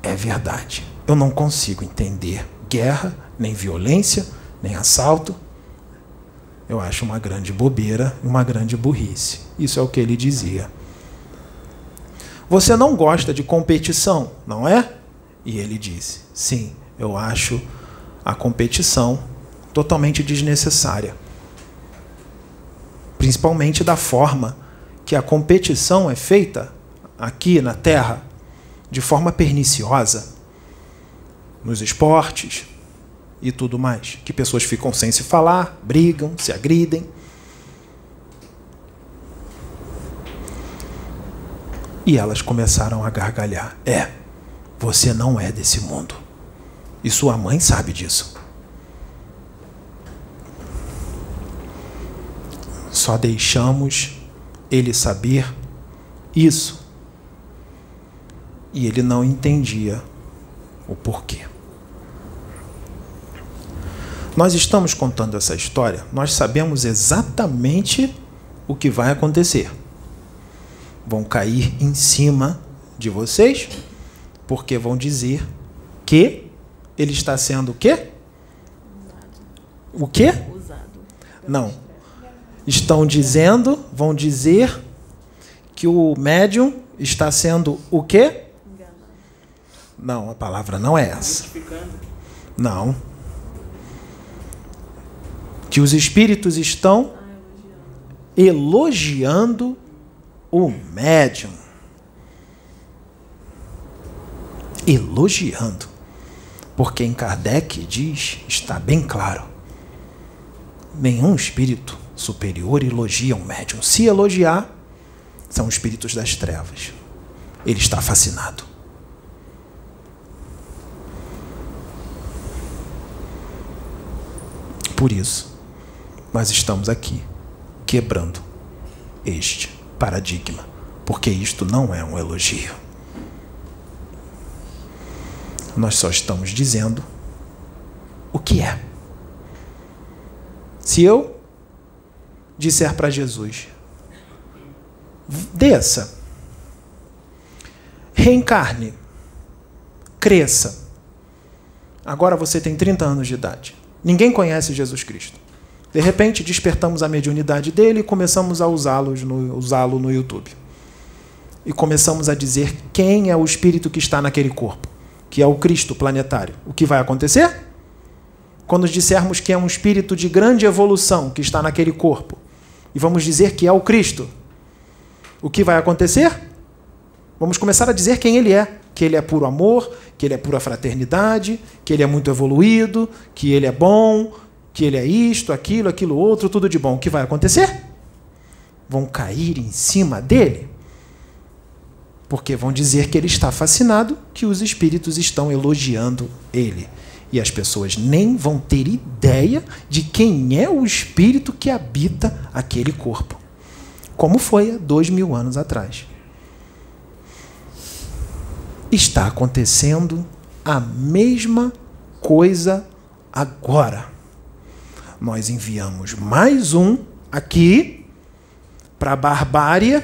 É verdade, eu não consigo entender guerra, nem violência, nem assalto. Eu acho uma grande bobeira, uma grande burrice. Isso é o que ele dizia. Você não gosta de competição, não é? E ele disse: Sim, eu acho a competição totalmente desnecessária. Principalmente da forma que a competição é feita aqui na Terra de forma perniciosa nos esportes e tudo mais, que pessoas ficam sem se falar, brigam, se agridem. E elas começaram a gargalhar. É, você não é desse mundo. E sua mãe sabe disso. Só deixamos ele saber isso e ele não entendia o porquê. Nós estamos contando essa história, nós sabemos exatamente o que vai acontecer. Vão cair em cima de vocês, porque vão dizer que ele está sendo o quê? O quê? Não. Estão dizendo, vão dizer que o médium está sendo o quê? Não, a palavra não é essa. Não. Que os espíritos estão elogiando o médium. Elogiando. Porque em Kardec diz, está bem claro, nenhum espírito superior elogia um médium. Se elogiar, são espíritos das trevas. Ele está fascinado. Por isso, nós estamos aqui quebrando este paradigma, porque isto não é um elogio. Nós só estamos dizendo o que é. Se eu disser para Jesus, desça, reencarne, cresça. Agora você tem 30 anos de idade. Ninguém conhece Jesus Cristo. De repente, despertamos a mediunidade dele e começamos a usá-lo no, usá no YouTube. E começamos a dizer quem é o espírito que está naquele corpo, que é o Cristo planetário. O que vai acontecer? Quando dissermos que é um espírito de grande evolução que está naquele corpo, e vamos dizer que é o Cristo, o que vai acontecer? Vamos começar a dizer quem ele é que ele é puro amor, que ele é pura fraternidade, que ele é muito evoluído, que ele é bom, que ele é isto, aquilo, aquilo outro, tudo de bom. O que vai acontecer? Vão cair em cima dele. Porque vão dizer que ele está fascinado, que os espíritos estão elogiando ele. E as pessoas nem vão ter ideia de quem é o espírito que habita aquele corpo. Como foi há dois mil anos atrás está acontecendo a mesma coisa agora. Nós enviamos mais um aqui para a barbárie,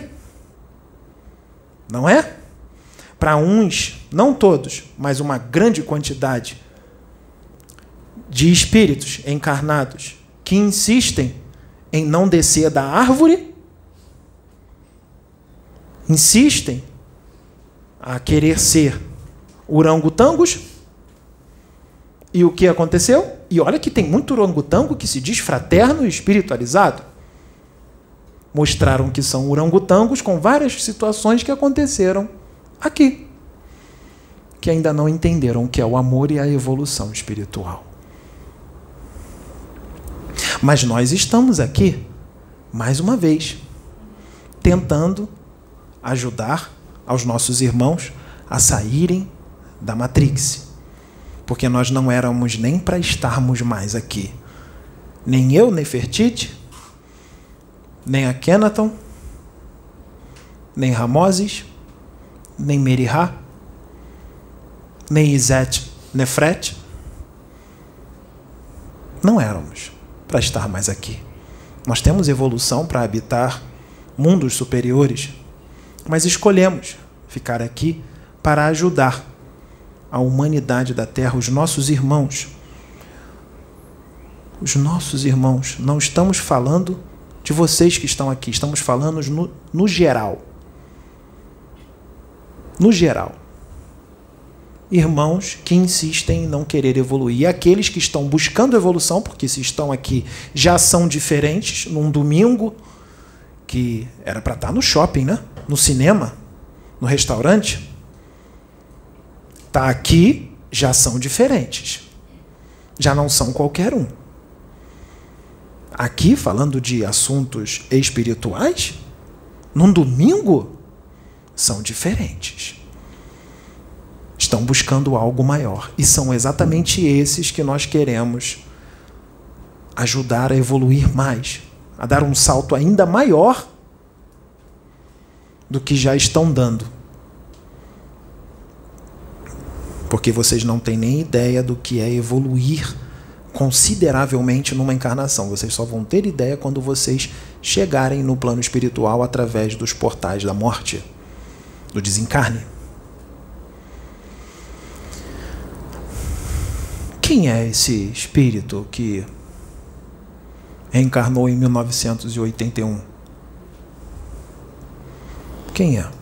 não é? Para uns, não todos, mas uma grande quantidade de espíritos encarnados que insistem em não descer da árvore, insistem a querer ser orangotangos. E o que aconteceu? E olha que tem muito orangotango que se diz fraterno e espiritualizado. Mostraram que são orangotangos com várias situações que aconteceram aqui. Que ainda não entenderam o que é o amor e a evolução espiritual. Mas nós estamos aqui, mais uma vez, tentando ajudar aos nossos irmãos a saírem da Matrix. Porque nós não éramos nem para estarmos mais aqui. Nem eu, Nefertiti, nem a Kenaton, nem Ramoses, nem Merihá, nem Izete Nefret. Não éramos para estar mais aqui. Nós temos evolução para habitar mundos superiores mas escolhemos ficar aqui para ajudar a humanidade da Terra, os nossos irmãos. Os nossos irmãos. Não estamos falando de vocês que estão aqui, estamos falando no, no geral. No geral. Irmãos que insistem em não querer evoluir. E aqueles que estão buscando evolução, porque se estão aqui já são diferentes, num domingo, que era para estar no shopping, né? no cinema, no restaurante, tá aqui já são diferentes. Já não são qualquer um. Aqui, falando de assuntos espirituais, num domingo, são diferentes. Estão buscando algo maior. E são exatamente esses que nós queremos ajudar a evoluir mais, a dar um salto ainda maior do que já estão dando. Porque vocês não têm nem ideia do que é evoluir consideravelmente numa encarnação. Vocês só vão ter ideia quando vocês chegarem no plano espiritual através dos portais da morte, do desencarne. Quem é esse espírito que reencarnou em 1981? Quem é?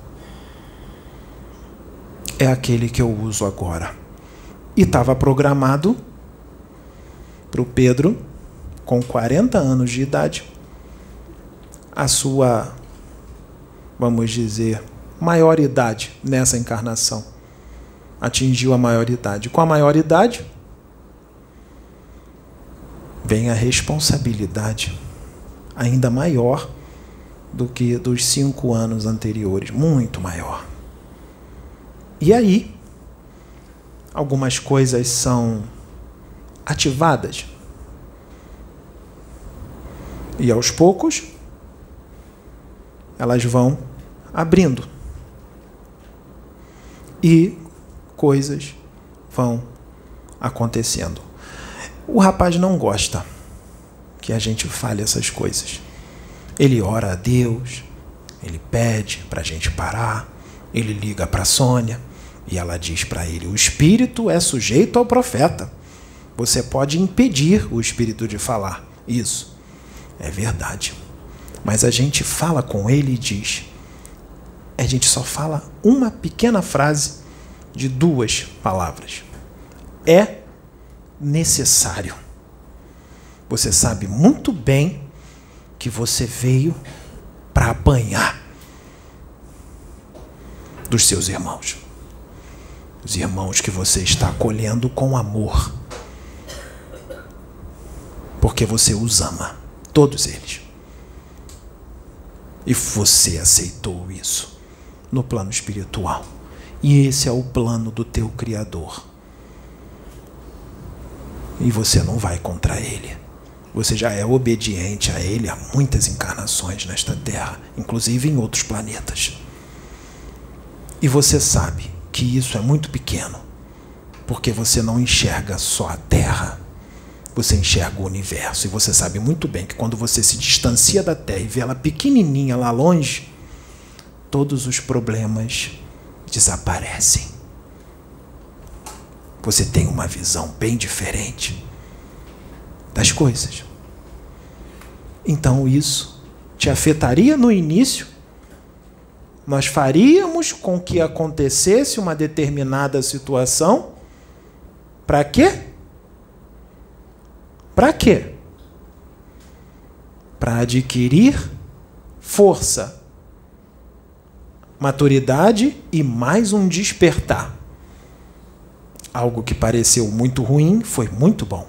É aquele que eu uso agora. E estava programado para o Pedro, com 40 anos de idade, a sua, vamos dizer, maioridade nessa encarnação. Atingiu a maioridade. Com a maioridade, vem a responsabilidade ainda maior do que dos cinco anos anteriores muito maior. E aí, algumas coisas são ativadas. E aos poucos, elas vão abrindo. E coisas vão acontecendo. O rapaz não gosta que a gente fale essas coisas. Ele ora a Deus, ele pede para a gente parar, ele liga para a Sônia e ela diz para ele: o espírito é sujeito ao profeta. Você pode impedir o espírito de falar. Isso é verdade. Mas a gente fala com ele e diz: a gente só fala uma pequena frase de duas palavras. É necessário. Você sabe muito bem que você veio para apanhar dos seus irmãos. Os irmãos que você está acolhendo com amor. Porque você os ama, todos eles. E você aceitou isso no plano espiritual. E esse é o plano do teu Criador. E você não vai contra ele. Você já é obediente a ele há muitas encarnações nesta Terra, inclusive em outros planetas. E você sabe que isso é muito pequeno, porque você não enxerga só a Terra, você enxerga o universo. E você sabe muito bem que quando você se distancia da Terra e vê ela pequenininha lá longe, todos os problemas desaparecem. Você tem uma visão bem diferente das coisas. Então isso te afetaria no início. Nós faríamos com que acontecesse uma determinada situação. Para quê? Para quê? Para adquirir força, maturidade e mais um despertar. Algo que pareceu muito ruim foi muito bom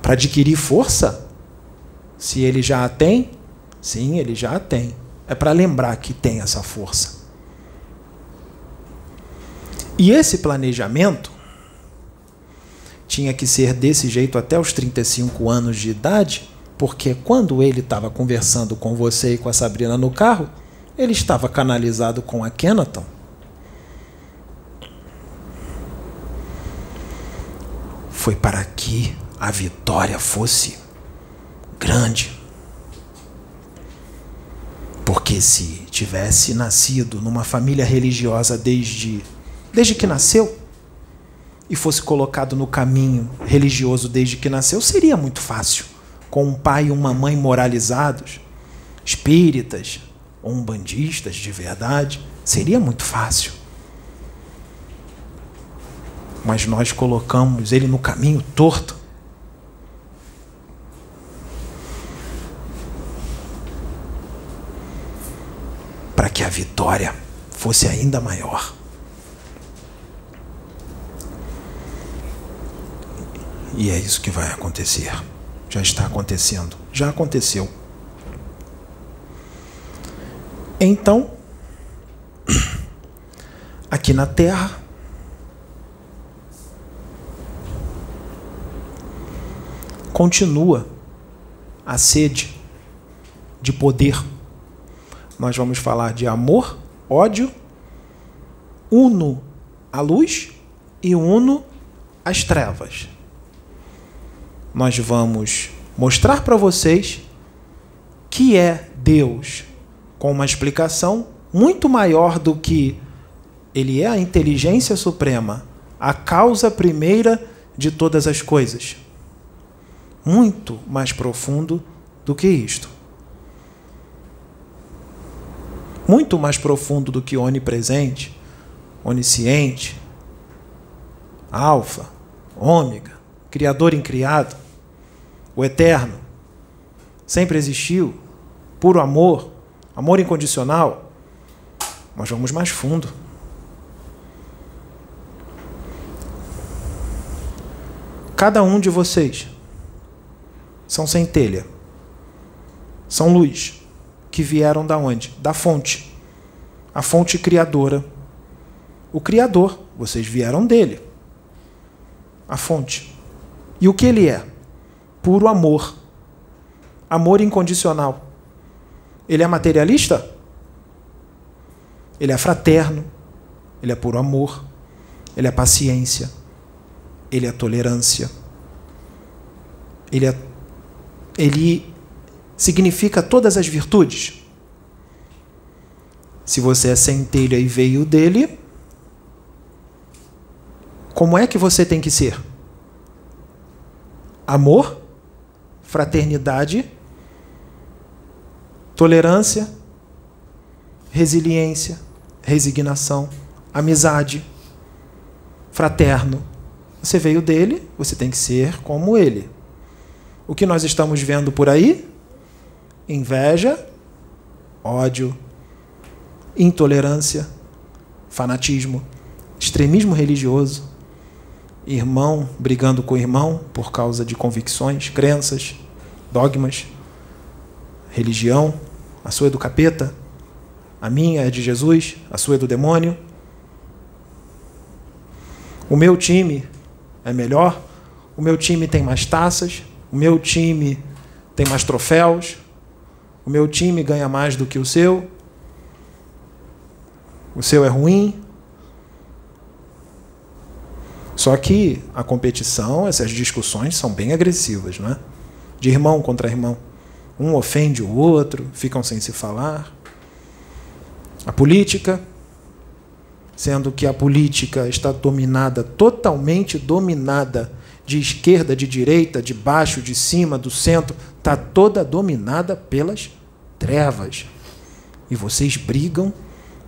para adquirir força? Se ele já a tem, sim, ele já a tem. É para lembrar que tem essa força. E esse planejamento tinha que ser desse jeito até os 35 anos de idade, porque quando ele estava conversando com você e com a Sabrina no carro, ele estava canalizado com a Kenaton. Foi para que a vitória fosse grande. Porque se tivesse nascido numa família religiosa desde, desde que nasceu, e fosse colocado no caminho religioso desde que nasceu, seria muito fácil. Com um pai e uma mãe moralizados, espíritas, umbandistas de verdade, seria muito fácil. Mas nós colocamos ele no caminho torto para que a vitória fosse ainda maior. E é isso que vai acontecer. Já está acontecendo. Já aconteceu. Então, aqui na Terra, continua a sede de poder nós vamos falar de amor, ódio, uno a luz e uno as trevas. Nós vamos mostrar para vocês que é Deus com uma explicação muito maior do que ele é a inteligência suprema, a causa primeira de todas as coisas. Muito mais profundo do que isto. Muito mais profundo do que onipresente, onisciente, alfa, ômega, criador incriado, o eterno, sempre existiu, puro amor, amor incondicional, nós vamos mais fundo. Cada um de vocês são centelha, são luz, que vieram da onde? Da fonte. A fonte criadora. O Criador, vocês vieram dele. A fonte. E o que ele é? Puro amor. Amor incondicional. Ele é materialista? Ele é fraterno. Ele é puro amor. Ele é paciência. Ele é tolerância. Ele é ele significa todas as virtudes. Se você é centelha e veio dele, como é que você tem que ser? Amor, fraternidade, tolerância, resiliência, resignação, amizade, fraterno. Você veio dele, você tem que ser como ele. O que nós estamos vendo por aí? Inveja, ódio, intolerância, fanatismo, extremismo religioso, irmão brigando com irmão por causa de convicções, crenças, dogmas, religião, a sua é do capeta, a minha é de Jesus, a sua é do demônio. O meu time é melhor, o meu time tem mais taças, o meu time tem mais troféus, o meu time ganha mais do que o seu, o seu é ruim. Só que a competição, essas discussões são bem agressivas, não é? De irmão contra irmão. Um ofende o outro, ficam sem se falar. A política, sendo que a política está dominada, totalmente dominada de esquerda, de direita, de baixo, de cima, do centro, está toda dominada pelas trevas. E vocês brigam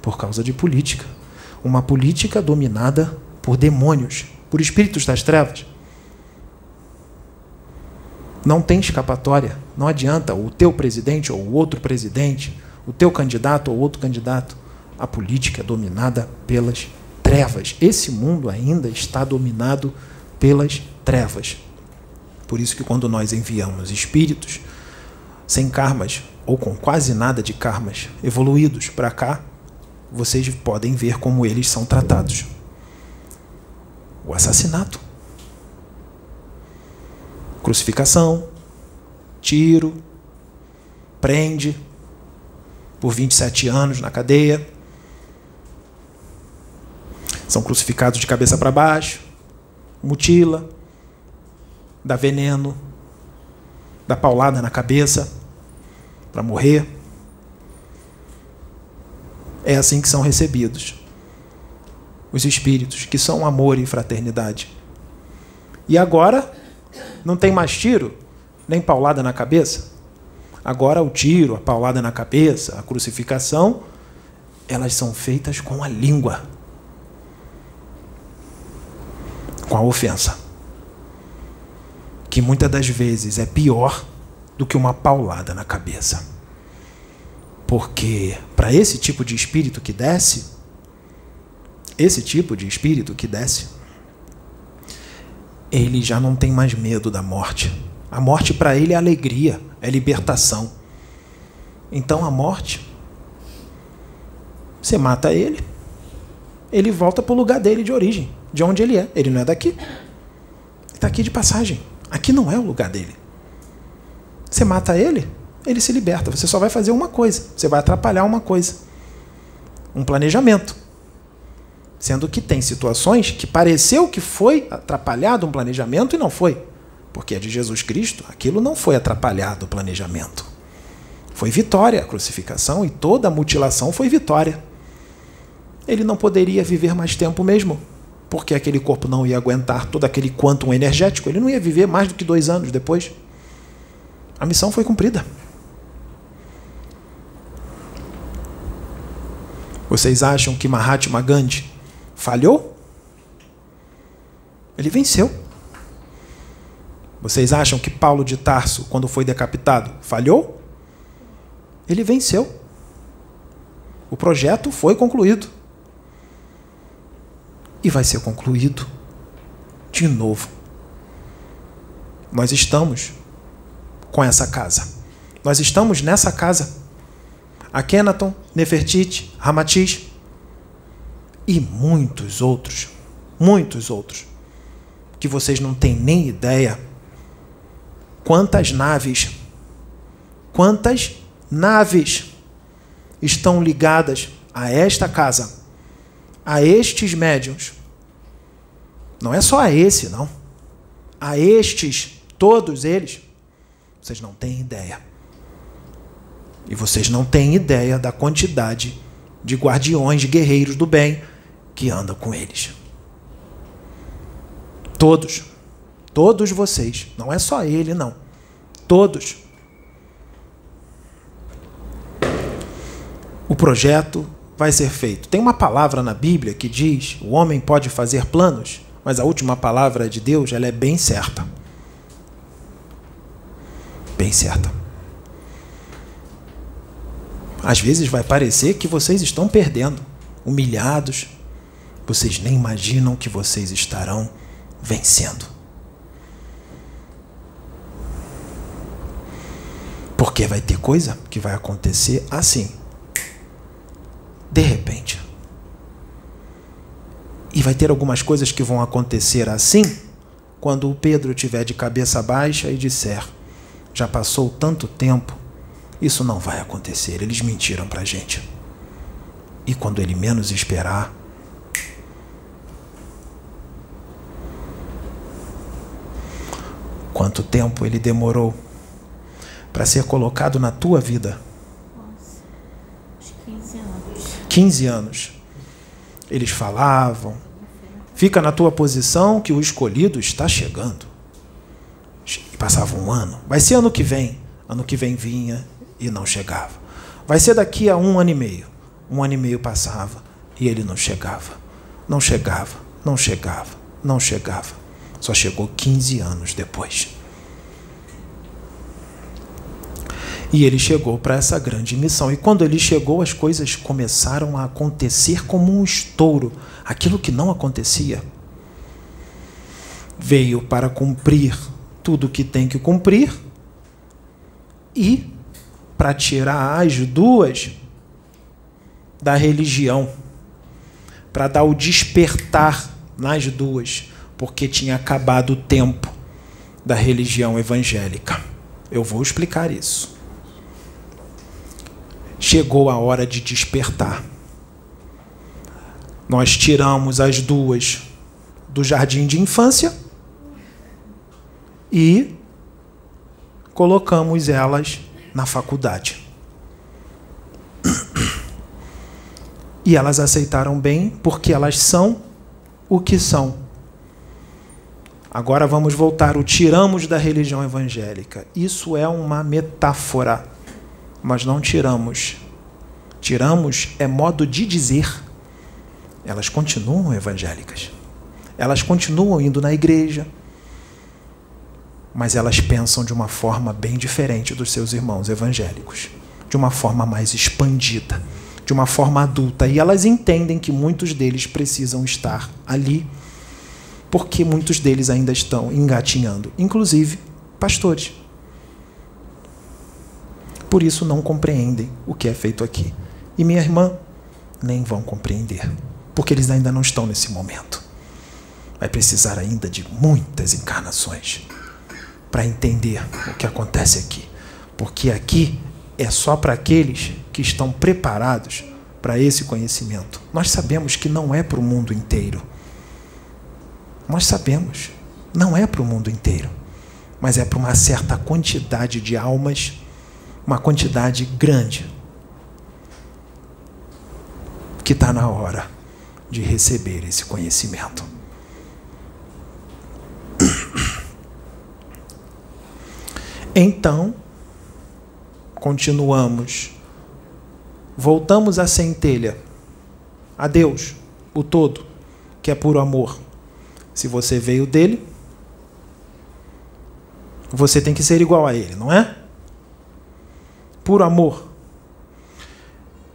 por causa de política. Uma política dominada por demônios, por espíritos das trevas. Não tem escapatória. Não adianta o teu presidente ou o outro presidente, o teu candidato ou outro candidato. A política é dominada pelas trevas. Esse mundo ainda está dominado pelas trevas. Por isso que quando nós enviamos espíritos sem karmas ou com quase nada de karmas evoluídos para cá, vocês podem ver como eles são tratados. O assassinato, crucificação, tiro, prende por 27 anos na cadeia. São crucificados de cabeça para baixo, mutila, dá veneno, dá paulada na cabeça para morrer. É assim que são recebidos os espíritos, que são amor e fraternidade. E agora não tem mais tiro, nem paulada na cabeça. Agora o tiro, a paulada na cabeça, a crucificação, elas são feitas com a língua com a ofensa. Que muitas das vezes é pior do que uma paulada na cabeça. Porque para esse tipo de espírito que desce, esse tipo de espírito que desce, ele já não tem mais medo da morte. A morte para ele é alegria, é libertação. Então a morte, você mata ele, ele volta para o lugar dele de origem de onde ele é. Ele não é daqui. Ele está aqui de passagem. Aqui não é o lugar dele. Você mata ele, ele se liberta. Você só vai fazer uma coisa. Você vai atrapalhar uma coisa. Um planejamento. Sendo que tem situações que pareceu que foi atrapalhado um planejamento e não foi. Porque é de Jesus Cristo, aquilo não foi atrapalhado o planejamento. Foi vitória a crucificação e toda a mutilação foi vitória. Ele não poderia viver mais tempo mesmo porque aquele corpo não ia aguentar todo aquele quantum energético, ele não ia viver mais do que dois anos depois. A missão foi cumprida. Vocês acham que Mahatma Gandhi falhou? Ele venceu. Vocês acham que Paulo de Tarso, quando foi decapitado, falhou? Ele venceu. O projeto foi concluído. E vai ser concluído de novo. Nós estamos com essa casa. Nós estamos nessa casa. Akhenaton, Nefertiti, Ramatiz e muitos outros, muitos outros, que vocês não têm nem ideia quantas naves, quantas naves estão ligadas a esta casa, a estes médiums. Não é só a esse, não. A estes, todos eles, vocês não têm ideia. E vocês não têm ideia da quantidade de guardiões, de guerreiros do bem que andam com eles. Todos. Todos vocês. Não é só ele, não. Todos. O projeto vai ser feito. Tem uma palavra na Bíblia que diz: o homem pode fazer planos, mas a última palavra de Deus ela é bem certa. Bem certa. Às vezes vai parecer que vocês estão perdendo, humilhados. Vocês nem imaginam que vocês estarão vencendo. Porque vai ter coisa que vai acontecer assim. De repente. E vai ter algumas coisas que vão acontecer assim quando o Pedro estiver de cabeça baixa e disser: Já passou tanto tempo isso não vai acontecer. Eles mentiram para a gente. E quando ele menos esperar, quanto tempo ele demorou para ser colocado na tua vida? Nossa, uns 15 anos. 15 anos. Eles falavam, fica na tua posição que o escolhido está chegando. E passava um ano. Vai ser ano que vem. Ano que vem vinha e não chegava. Vai ser daqui a um ano e meio. Um ano e meio passava e ele não chegava. Não chegava, não chegava, não chegava. Só chegou 15 anos depois. E ele chegou para essa grande missão. E quando ele chegou, as coisas começaram a acontecer como um estouro aquilo que não acontecia. Veio para cumprir tudo o que tem que cumprir e para tirar as duas da religião, para dar o despertar nas duas, porque tinha acabado o tempo da religião evangélica. Eu vou explicar isso. Chegou a hora de despertar. Nós tiramos as duas do jardim de infância e colocamos elas na faculdade. E elas aceitaram bem porque elas são o que são. Agora vamos voltar. O tiramos da religião evangélica. Isso é uma metáfora, mas não tiramos. Tiramos é modo de dizer. Elas continuam evangélicas. Elas continuam indo na igreja, mas elas pensam de uma forma bem diferente dos seus irmãos evangélicos, de uma forma mais expandida, de uma forma adulta. E elas entendem que muitos deles precisam estar ali, porque muitos deles ainda estão engatinhando, inclusive pastores. Por isso não compreendem o que é feito aqui. E minha irmã, nem vão compreender, porque eles ainda não estão nesse momento. Vai precisar ainda de muitas encarnações para entender o que acontece aqui. Porque aqui é só para aqueles que estão preparados para esse conhecimento. Nós sabemos que não é para o mundo inteiro. Nós sabemos, não é para o mundo inteiro, mas é para uma certa quantidade de almas, uma quantidade grande, que está na hora de receber esse conhecimento. Então, continuamos. Voltamos à centelha, a Deus, o todo, que é puro amor. Se você veio dele, você tem que ser igual a ele, não é? Por amor.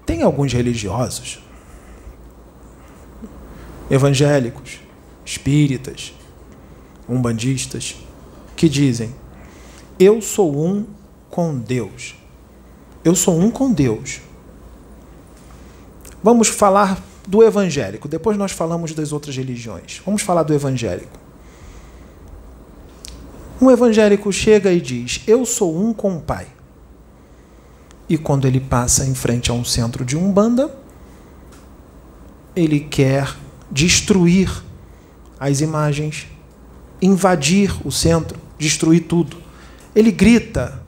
Tem alguns religiosos, evangélicos, espíritas, umbandistas, que dizem: Eu sou um com Deus. Eu sou um com Deus. Vamos falar do evangélico, depois nós falamos das outras religiões. Vamos falar do evangélico. Um evangélico chega e diz: Eu sou um com o Pai. E quando ele passa em frente a um centro de umbanda, ele quer destruir as imagens, invadir o centro, destruir tudo. Ele grita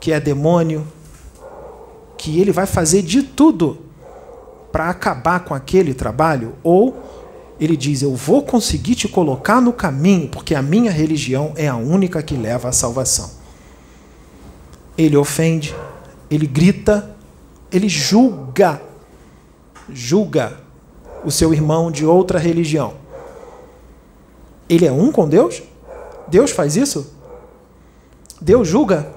que é demônio, que ele vai fazer de tudo para acabar com aquele trabalho, ou ele diz: Eu vou conseguir te colocar no caminho, porque a minha religião é a única que leva à salvação. Ele ofende, ele grita, ele julga, julga o seu irmão de outra religião. Ele é um com Deus? Deus faz isso? Deus julga?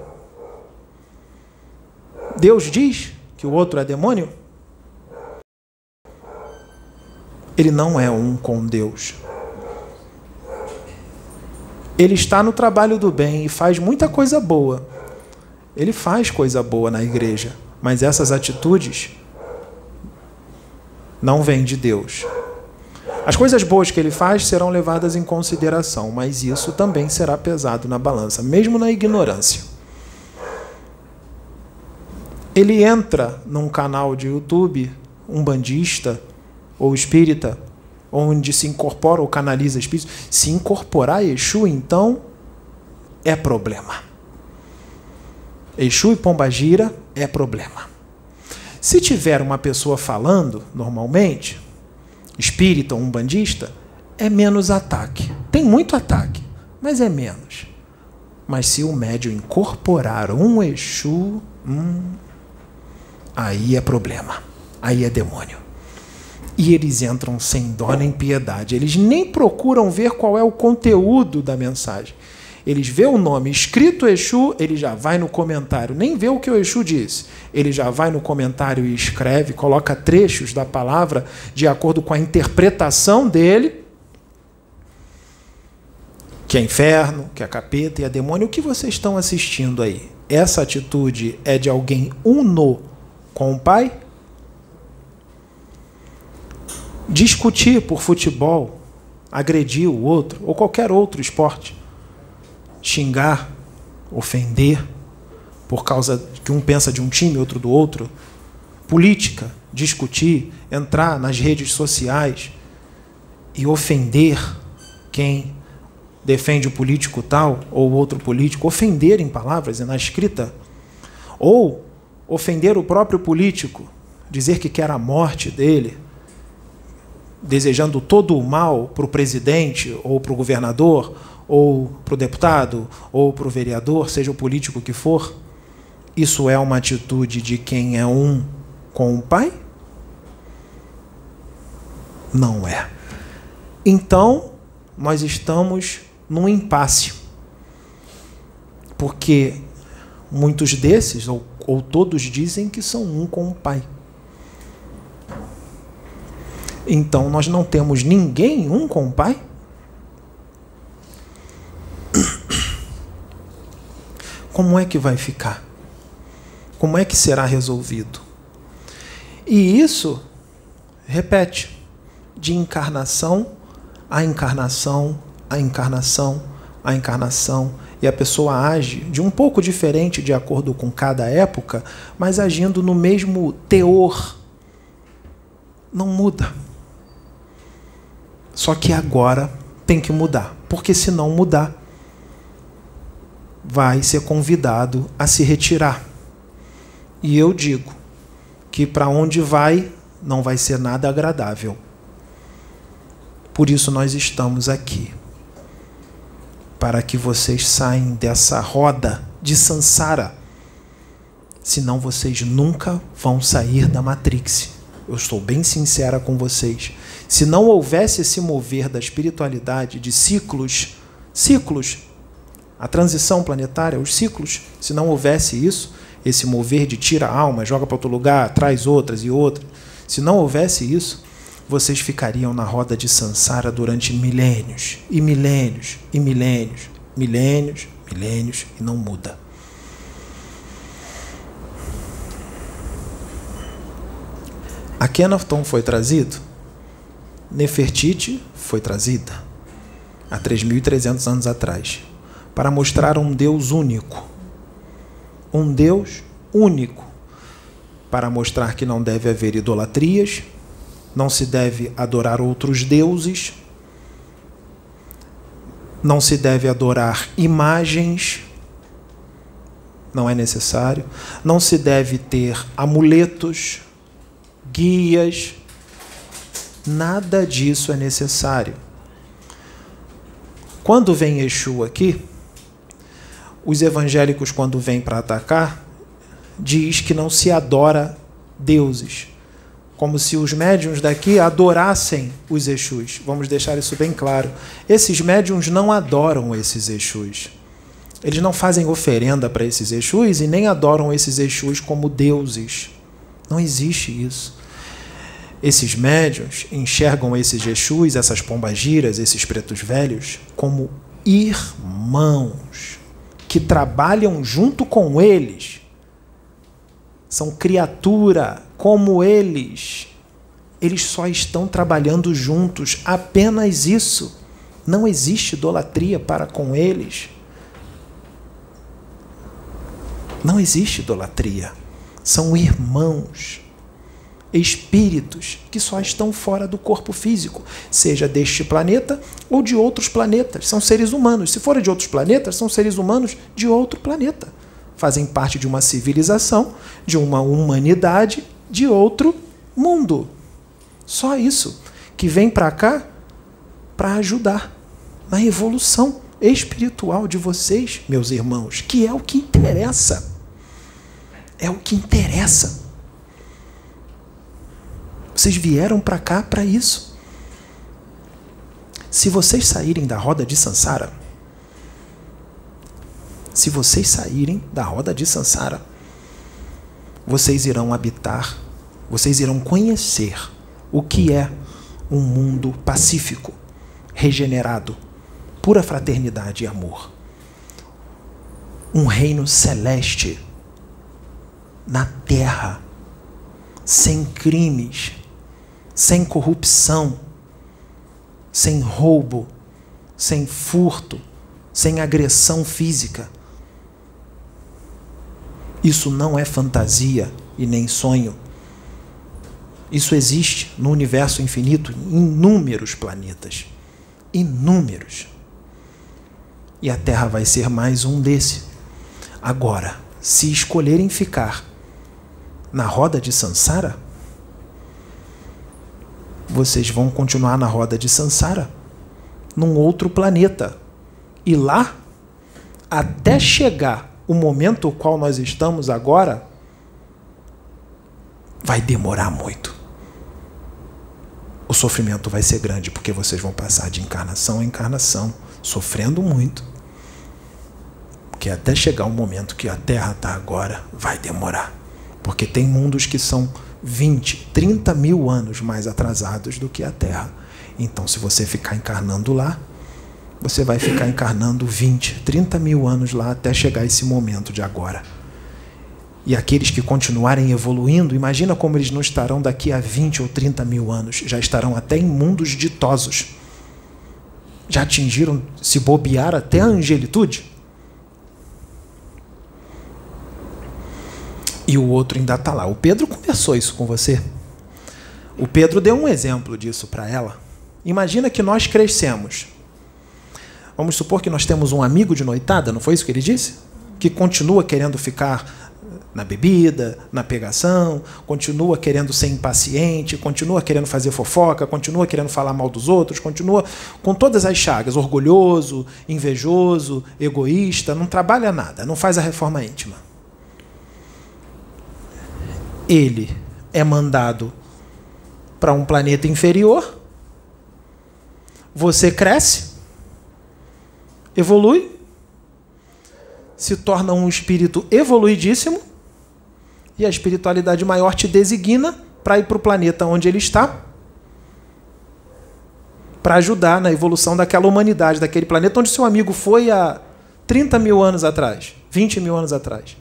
Deus diz que o outro é demônio? Ele não é um com Deus. Ele está no trabalho do bem e faz muita coisa boa. Ele faz coisa boa na igreja, mas essas atitudes não vem de Deus. As coisas boas que ele faz serão levadas em consideração, mas isso também será pesado na balança, mesmo na ignorância. Ele entra num canal de YouTube, um bandista ou espírita, onde se incorpora ou canaliza espíritos. Se incorporar Exu, então, é problema. Exu e Pombagira é problema. Se tiver uma pessoa falando normalmente, espírita ou umbandista, é menos ataque. Tem muito ataque, mas é menos. Mas se o médium incorporar um Exu, hum, aí é problema. Aí é demônio. E eles entram sem dó nem piedade. Eles nem procuram ver qual é o conteúdo da mensagem. Eles vê o nome escrito Exu, ele já vai no comentário, nem vê o que o Exu disse. Ele já vai no comentário e escreve, coloca trechos da palavra de acordo com a interpretação dele. Que é inferno, que é capeta e é demônio. O que vocês estão assistindo aí? Essa atitude é de alguém uno com o pai? Discutir por futebol, agredir o outro ou qualquer outro esporte xingar, ofender, por causa que um pensa de um time, outro do outro. Política, discutir, entrar nas redes sociais e ofender quem defende o político tal ou outro político, ofender em palavras e na escrita, ou ofender o próprio político, dizer que quer a morte dele, desejando todo o mal para o presidente ou para o governador ou para o deputado, ou para o vereador, seja o político que for, isso é uma atitude de quem é um com o Pai? Não é. Então, nós estamos num impasse. Porque muitos desses, ou, ou todos, dizem que são um com o Pai. Então, nós não temos ninguém um com o Pai? Como é que vai ficar? Como é que será resolvido? E isso repete de encarnação a encarnação, a encarnação, a encarnação, e a pessoa age de um pouco diferente de acordo com cada época, mas agindo no mesmo teor. Não muda. Só que agora tem que mudar, porque se não mudar, vai ser convidado a se retirar. E eu digo que para onde vai não vai ser nada agradável. Por isso nós estamos aqui. Para que vocês saiam dessa roda de sansara. Senão vocês nunca vão sair da Matrix. Eu estou bem sincera com vocês. Se não houvesse esse mover da espiritualidade de ciclos, ciclos a transição planetária, os ciclos. Se não houvesse isso, esse mover de tira a alma, joga para outro lugar, traz outras e outras. Se não houvesse isso, vocês ficariam na roda de Sansara durante milênios e milênios e milênios, milênios, milênios e não muda. A Kenaton foi trazido, Nefertiti foi trazida há 3.300 anos atrás para mostrar um Deus único. Um Deus único. Para mostrar que não deve haver idolatrias, não se deve adorar outros deuses, não se deve adorar imagens, não é necessário, não se deve ter amuletos, guias, nada disso é necessário. Quando vem Exu aqui, os evangélicos, quando vêm para atacar, diz que não se adora deuses, como se os médiuns daqui adorassem os Exus. Vamos deixar isso bem claro. Esses médiuns não adoram esses Exus. Eles não fazem oferenda para esses Exus e nem adoram esses Exus como deuses. Não existe isso. Esses médiuns enxergam esses Exus, essas pombagiras, esses pretos velhos, como irmãos que trabalham junto com eles são criatura como eles. Eles só estão trabalhando juntos, apenas isso. Não existe idolatria para com eles. Não existe idolatria. São irmãos espíritos que só estão fora do corpo físico, seja deste planeta ou de outros planetas. São seres humanos. Se forem de outros planetas, são seres humanos de outro planeta. Fazem parte de uma civilização, de uma humanidade de outro mundo. Só isso. Que vem para cá para ajudar na evolução espiritual de vocês, meus irmãos, que é o que interessa. É o que interessa. Vocês vieram para cá para isso. Se vocês saírem da roda de Sansara, se vocês saírem da roda de Sansara, vocês irão habitar, vocês irão conhecer o que é um mundo pacífico, regenerado, pura fraternidade e amor. Um reino celeste na terra, sem crimes, sem corrupção, sem roubo, sem furto, sem agressão física. Isso não é fantasia e nem sonho. Isso existe no universo infinito em inúmeros planetas. Inúmeros. E a Terra vai ser mais um desse. Agora, se escolherem ficar na roda de Sansara, vocês vão continuar na roda de Sansara, num outro planeta. E lá, até chegar o momento qual nós estamos agora, vai demorar muito. O sofrimento vai ser grande, porque vocês vão passar de encarnação em encarnação, sofrendo muito. Porque até chegar o momento que a Terra está agora, vai demorar. Porque tem mundos que são 20, 30 mil anos mais atrasados do que a Terra. Então, se você ficar encarnando lá, você vai ficar encarnando 20, 30 mil anos lá até chegar esse momento de agora. E aqueles que continuarem evoluindo, imagina como eles não estarão daqui a 20 ou 30 mil anos, já estarão até em mundos ditosos. Já atingiram, se bobear, até a angelitude. E o outro ainda está lá. O Pedro conversou isso com você. O Pedro deu um exemplo disso para ela. Imagina que nós crescemos. Vamos supor que nós temos um amigo de noitada, não foi isso que ele disse? Que continua querendo ficar na bebida, na pegação, continua querendo ser impaciente, continua querendo fazer fofoca, continua querendo falar mal dos outros, continua com todas as chagas, orgulhoso, invejoso, egoísta, não trabalha nada, não faz a reforma íntima ele é mandado para um planeta inferior, você cresce, evolui, se torna um espírito evoluidíssimo e a espiritualidade maior te designa para ir para o planeta onde ele está para ajudar na evolução daquela humanidade, daquele planeta onde seu amigo foi há 30 mil anos atrás, 20 mil anos atrás.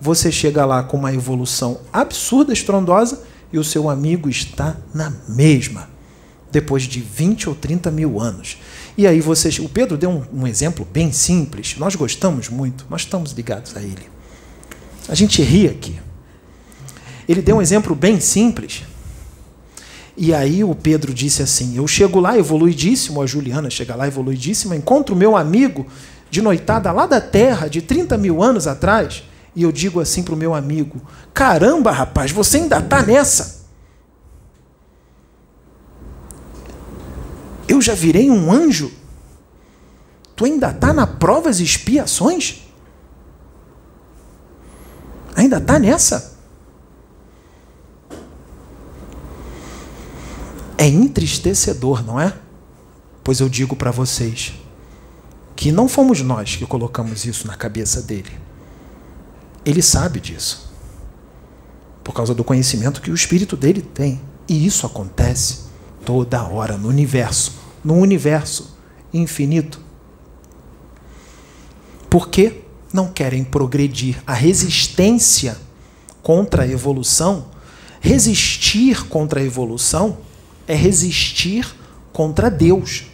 Você chega lá com uma evolução absurda, estrondosa, e o seu amigo está na mesma, depois de 20 ou 30 mil anos. E aí vocês. O Pedro deu um, um exemplo bem simples. Nós gostamos muito, nós estamos ligados a ele. A gente ri aqui. Ele deu um exemplo bem simples. E aí o Pedro disse assim: Eu chego lá evoluidíssimo, a Juliana chega lá evoluidíssima, encontro meu amigo de noitada lá da terra, de 30 mil anos atrás, e eu digo assim para o meu amigo: Caramba, rapaz, você ainda está nessa. Eu já virei um anjo? Tu ainda está na provas e expiações? Ainda está nessa? É entristecedor, não é? Pois eu digo para vocês que não fomos nós que colocamos isso na cabeça dele. Ele sabe disso. Por causa do conhecimento que o espírito dele tem. E isso acontece toda hora no universo, no universo infinito. Por que não querem progredir? A resistência contra a evolução, resistir contra a evolução, é resistir contra Deus.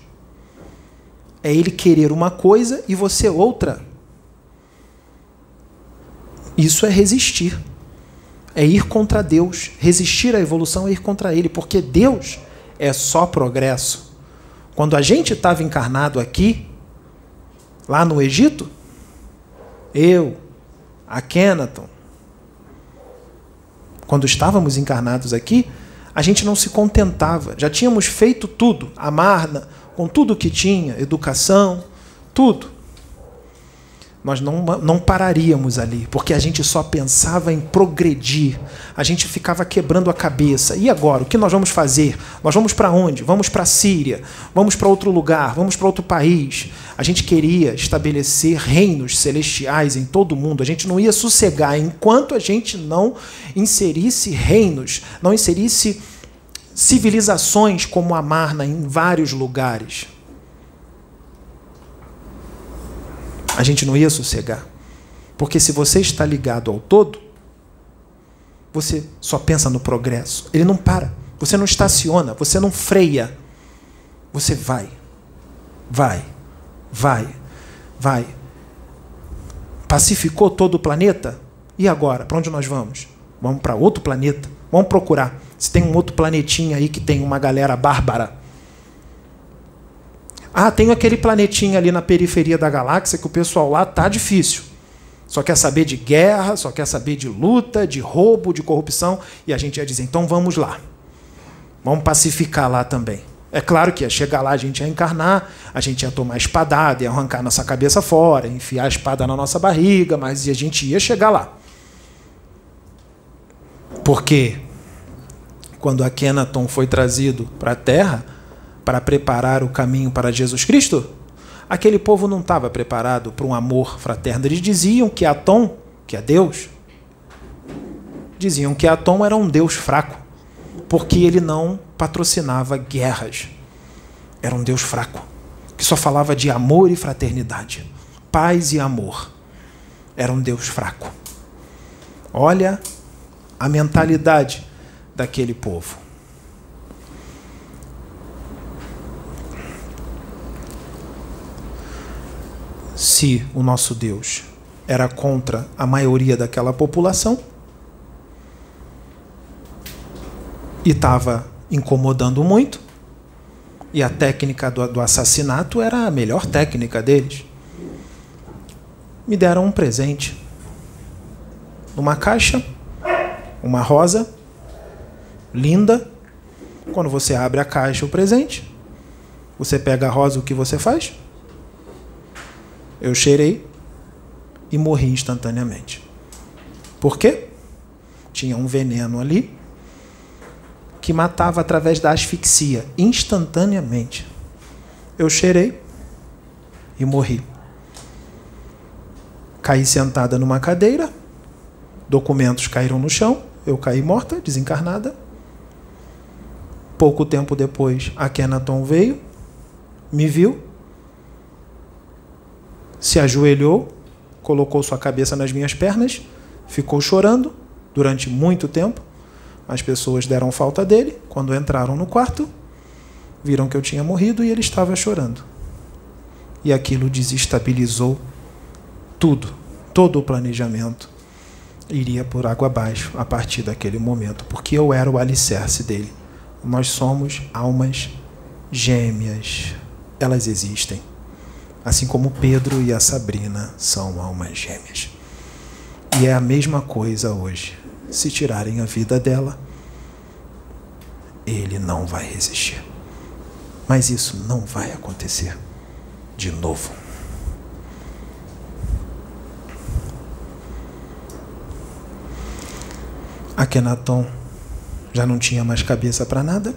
É ele querer uma coisa e você outra. Isso é resistir. É ir contra Deus. Resistir à evolução é ir contra Ele, porque Deus é só progresso. Quando a gente estava encarnado aqui, lá no Egito, eu, a Kenaton, quando estávamos encarnados aqui, a gente não se contentava. Já tínhamos feito tudo, a Marna, com tudo que tinha, educação, tudo. Nós não, não pararíamos ali, porque a gente só pensava em progredir. A gente ficava quebrando a cabeça. E agora? O que nós vamos fazer? Nós vamos para onde? Vamos para a Síria? Vamos para outro lugar? Vamos para outro país? A gente queria estabelecer reinos celestiais em todo o mundo. A gente não ia sossegar enquanto a gente não inserisse reinos, não inserisse civilizações como a Marna em vários lugares. A gente não ia sossegar. Porque se você está ligado ao todo, você só pensa no progresso. Ele não para. Você não estaciona, você não freia. Você vai. Vai. Vai. Vai. Pacificou todo o planeta? E agora? Para onde nós vamos? Vamos para outro planeta. Vamos procurar. Se tem um outro planetinha aí que tem uma galera bárbara. Ah, tem aquele planetinha ali na periferia da galáxia que o pessoal lá tá difícil. Só quer saber de guerra, só quer saber de luta, de roubo, de corrupção. E a gente ia dizer, então vamos lá. Vamos pacificar lá também. É claro que ia chegar lá, a gente ia encarnar, a gente ia tomar espadada, ia arrancar nossa cabeça fora, enfiar a espada na nossa barriga, mas a gente ia chegar lá. Porque quando Akhenaton foi trazido para a Terra para preparar o caminho para Jesus Cristo, aquele povo não estava preparado para um amor fraterno. Eles diziam que Atom, que é Deus, diziam que Atom era um Deus fraco, porque ele não patrocinava guerras. Era um Deus fraco, que só falava de amor e fraternidade, paz e amor. Era um Deus fraco. Olha a mentalidade daquele povo. Se o nosso Deus era contra a maioria daquela população e estava incomodando muito, e a técnica do, do assassinato era a melhor técnica deles, me deram um presente. Numa caixa, uma rosa linda. Quando você abre a caixa, o presente, você pega a rosa, o que você faz? Eu cheirei e morri instantaneamente. Por quê? Tinha um veneno ali que matava através da asfixia, instantaneamente. Eu cheirei e morri. Caí sentada numa cadeira, documentos caíram no chão, eu caí morta, desencarnada. Pouco tempo depois, a Kenaton veio, me viu, se ajoelhou, colocou sua cabeça nas minhas pernas, ficou chorando durante muito tempo. As pessoas deram falta dele. Quando entraram no quarto, viram que eu tinha morrido e ele estava chorando. E aquilo desestabilizou tudo, todo o planejamento iria por água abaixo a partir daquele momento, porque eu era o alicerce dele. Nós somos almas gêmeas. Elas existem. Assim como Pedro e a Sabrina são almas gêmeas. E é a mesma coisa hoje. Se tirarem a vida dela, ele não vai resistir. Mas isso não vai acontecer de novo. Akenaton já não tinha mais cabeça para nada.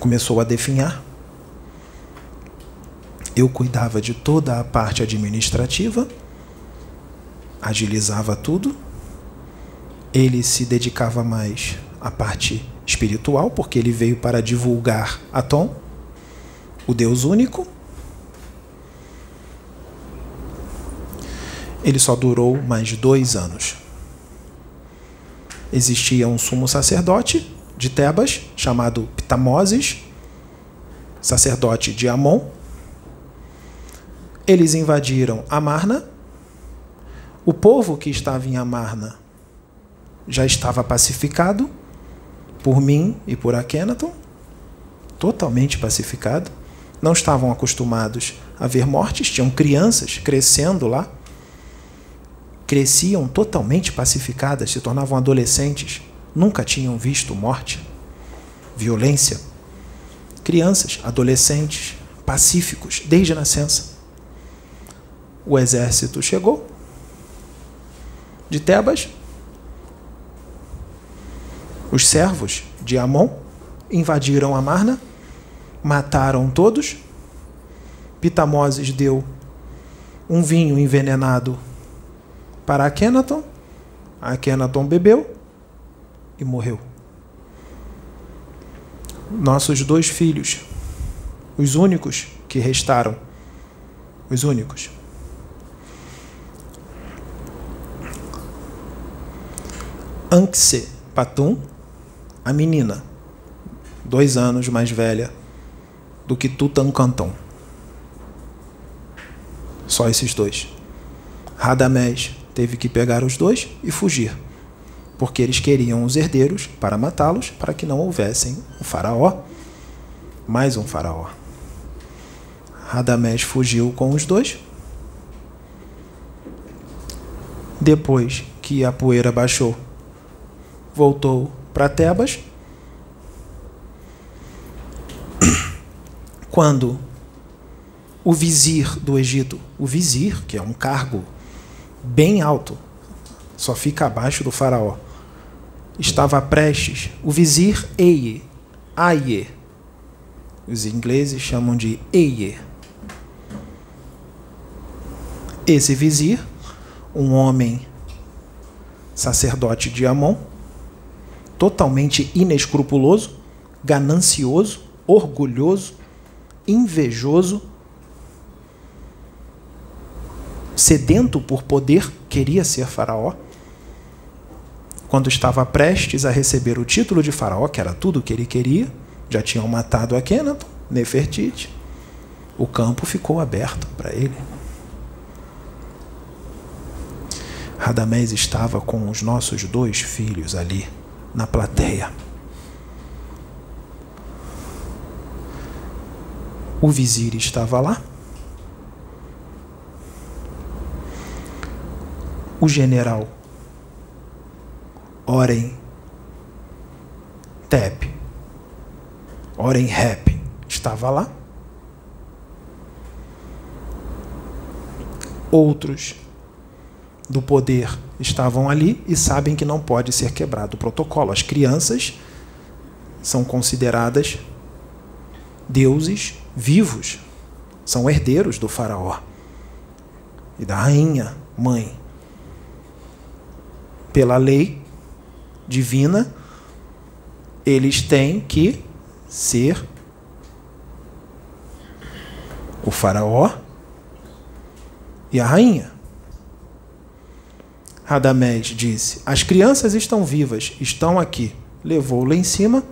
Começou a definhar. Eu cuidava de toda a parte administrativa, agilizava tudo. Ele se dedicava mais à parte espiritual, porque ele veio para divulgar Atom, o Deus único. Ele só durou mais dois anos existia um sumo sacerdote de Tebas, chamado Ptamoses, sacerdote de Amon. Eles invadiram Amarna. O povo que estava em Amarna já estava pacificado por mim e por Akhenaton, totalmente pacificado. Não estavam acostumados a ver mortes, tinham crianças crescendo lá cresciam totalmente pacificadas, se tornavam adolescentes, nunca tinham visto morte, violência. Crianças, adolescentes, pacíficos desde a nascença. O exército chegou de Tebas. Os servos de Amon invadiram Amarna, mataram todos. Pitamoses deu um vinho envenenado para Akhenaton. Akhenaton bebeu e morreu. Nossos dois filhos, os únicos que restaram, os únicos. Anxe Patum, a menina, dois anos mais velha do que Tutankhamon. Só esses dois. Radamés, teve que pegar os dois e fugir, porque eles queriam os herdeiros para matá-los, para que não houvessem um faraó, mais um faraó. Radamés fugiu com os dois. Depois que a poeira baixou, voltou para Tebas. Quando o vizir do Egito, o vizir, que é um cargo bem alto, só fica abaixo do faraó. Estava prestes o vizir Eie, Aie. Os ingleses chamam de Eie. Esse vizir, um homem sacerdote de Amon, totalmente inescrupuloso, ganancioso, orgulhoso, invejoso, sedento por poder, queria ser Faraó. Quando estava prestes a receber o título de Faraó, que era tudo o que ele queria, já tinham matado Akhenaton, Nefertiti, o campo ficou aberto para ele. Radamés estava com os nossos dois filhos ali, na plateia. O vizir estava lá. o general Oren Tep, Oren Rep, estava lá. Outros do poder estavam ali e sabem que não pode ser quebrado o protocolo. As crianças são consideradas deuses vivos, são herdeiros do faraó. e da rainha mãe. Pela lei divina, eles têm que ser o faraó e a rainha. Radamés disse: As crianças estão vivas, estão aqui. Levou lá em cima.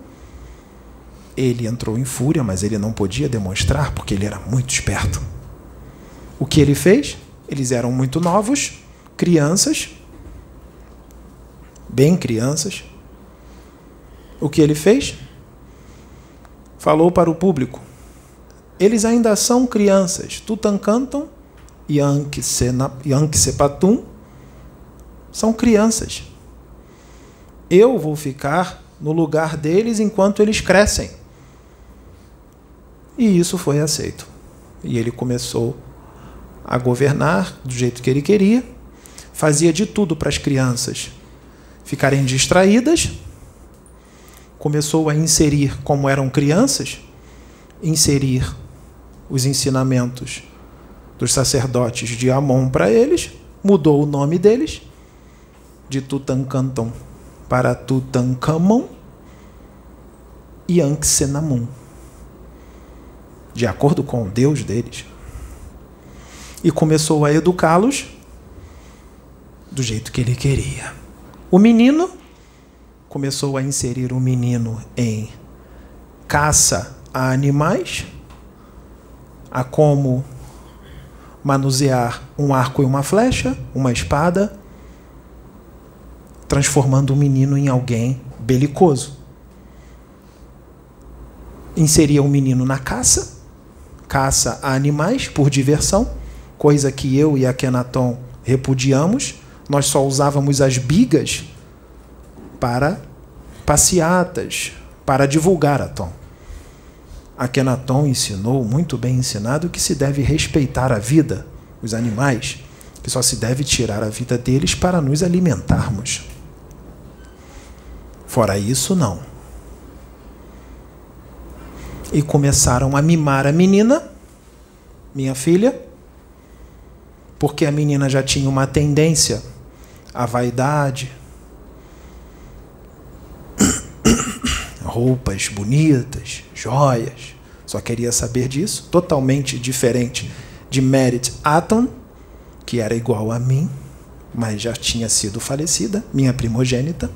Ele entrou em fúria, mas ele não podia demonstrar porque ele era muito esperto. O que ele fez? Eles eram muito novos, crianças, bem crianças. O que ele fez? Falou para o público: eles ainda são crianças. Tutankhamon e Ankh-Sepatum são crianças. Eu vou ficar no lugar deles enquanto eles crescem. E isso foi aceito. E ele começou a governar do jeito que ele queria, fazia de tudo para as crianças ficarem distraídas, começou a inserir, como eram crianças, inserir os ensinamentos dos sacerdotes de Amon para eles, mudou o nome deles de Tutankhamon para Tutankhamon e Anxenamun, de acordo com o Deus deles. E começou a educá-los do jeito que ele queria. O menino começou a inserir o menino em caça a animais, a como manusear um arco e uma flecha, uma espada, transformando o menino em alguém belicoso. Inseria o menino na caça, caça a animais por diversão, coisa que eu e Akenaton repudiamos. Nós só usávamos as bigas para passeatas, para divulgar a Tom. Akenaton ensinou, muito bem ensinado, que se deve respeitar a vida, os animais, que só se deve tirar a vida deles para nos alimentarmos. Fora isso, não. E começaram a mimar a menina, minha filha, porque a menina já tinha uma tendência à vaidade, roupas bonitas, joias, só queria saber disso, totalmente diferente de Merit Atom, que era igual a mim, mas já tinha sido falecida, minha primogênita,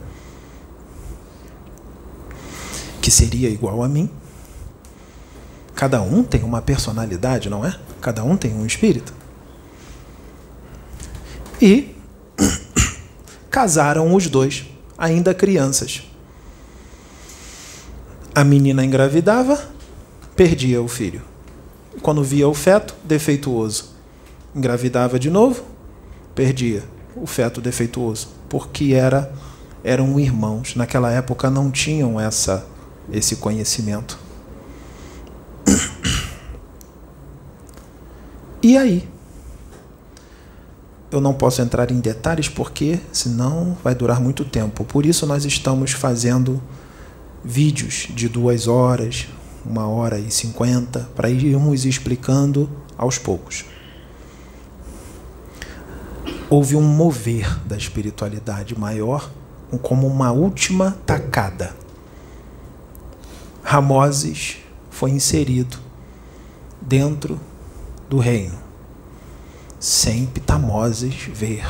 que seria igual a mim. Cada um tem uma personalidade, não é? Cada um tem um espírito. E casaram os dois, ainda crianças. A menina engravidava, perdia o filho. Quando via o feto, defeituoso. Engravidava de novo, perdia o feto defeituoso, porque era eram irmãos. Naquela época não tinham essa esse conhecimento. E aí? Eu não posso entrar em detalhes porque senão vai durar muito tempo. Por isso nós estamos fazendo vídeos de duas horas, uma hora e cinquenta, para irmos explicando aos poucos. Houve um mover da espiritualidade maior como uma última tacada. Ramoses foi inserido dentro do reino, sem Pitamoses ver.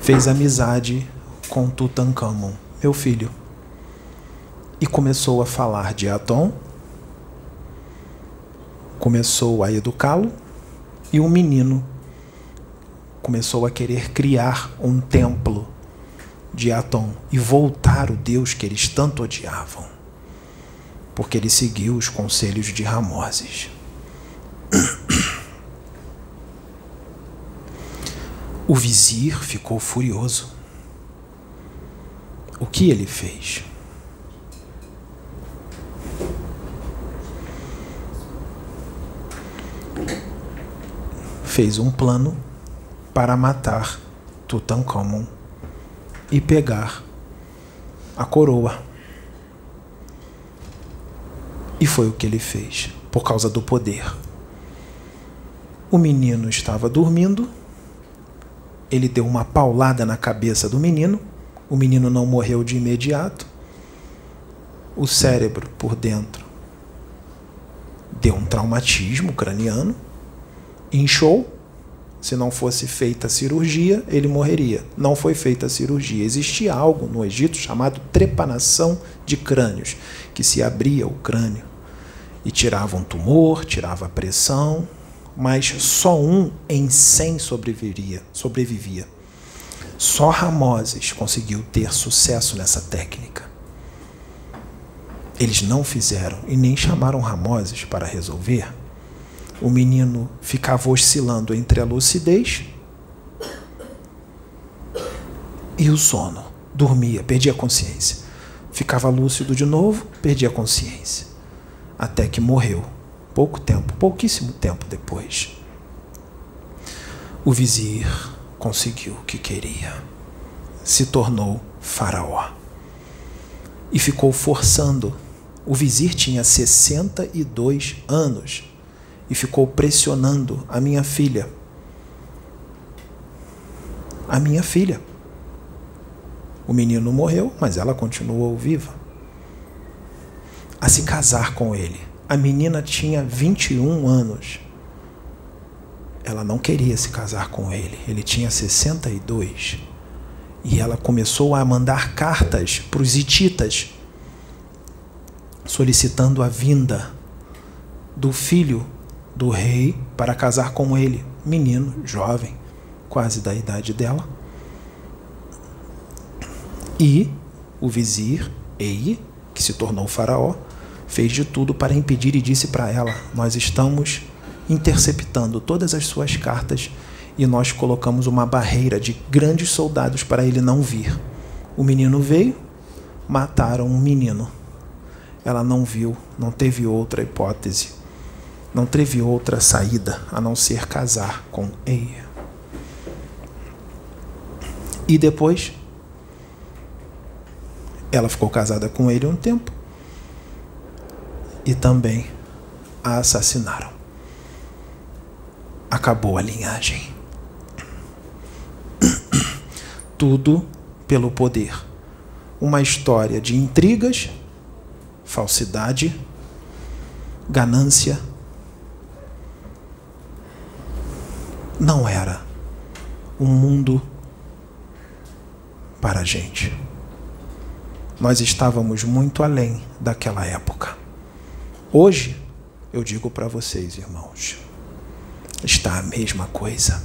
Fez amizade com Tutankhamon, meu filho, e começou a falar de Atom, começou a educá-lo, e um menino começou a querer criar um templo de Atom e voltar o Deus que eles tanto odiavam, porque ele seguiu os conselhos de Ramoses. O vizir ficou furioso o que ele fez? Fez um plano para matar Tutankhamon e pegar a coroa. E foi o que ele fez, por causa do poder. O menino estava dormindo. Ele deu uma paulada na cabeça do menino. O menino não morreu de imediato. O cérebro por dentro deu um traumatismo craniano, inchou. Se não fosse feita a cirurgia, ele morreria. Não foi feita a cirurgia. Existia algo no Egito chamado trepanação de crânios, que se abria o crânio e tirava um tumor, tirava a pressão, mas só um em cem sobreviveria. sobrevivia. Só Ramoses conseguiu ter sucesso nessa técnica. Eles não fizeram e nem chamaram Ramoses para resolver. O menino ficava oscilando entre a lucidez e o sono. Dormia, perdia a consciência. Ficava lúcido de novo, perdia a consciência. Até que morreu. Pouco tempo, pouquíssimo tempo depois. O vizir conseguiu o que queria. Se tornou faraó. E ficou forçando o vizir tinha 62 anos e ficou pressionando a minha filha. A minha filha. O menino morreu, mas ela continuou viva. A se casar com ele. A menina tinha 21 anos. Ela não queria se casar com ele. Ele tinha 62. E ela começou a mandar cartas para os hititas solicitando a vinda do filho do rei para casar com ele, menino, jovem, quase da idade dela. E o vizir Ei, que se tornou faraó, fez de tudo para impedir e disse para ela: Nós estamos interceptando todas as suas cartas e nós colocamos uma barreira de grandes soldados para ele não vir. O menino veio, mataram um menino ela não viu, não teve outra hipótese, não teve outra saída a não ser casar com Eia. E depois, ela ficou casada com ele um tempo e também a assassinaram. Acabou a linhagem. Tudo pelo poder. Uma história de intrigas falsidade, ganância. Não era um mundo para a gente. Nós estávamos muito além daquela época. Hoje, eu digo para vocês, irmãos, está a mesma coisa.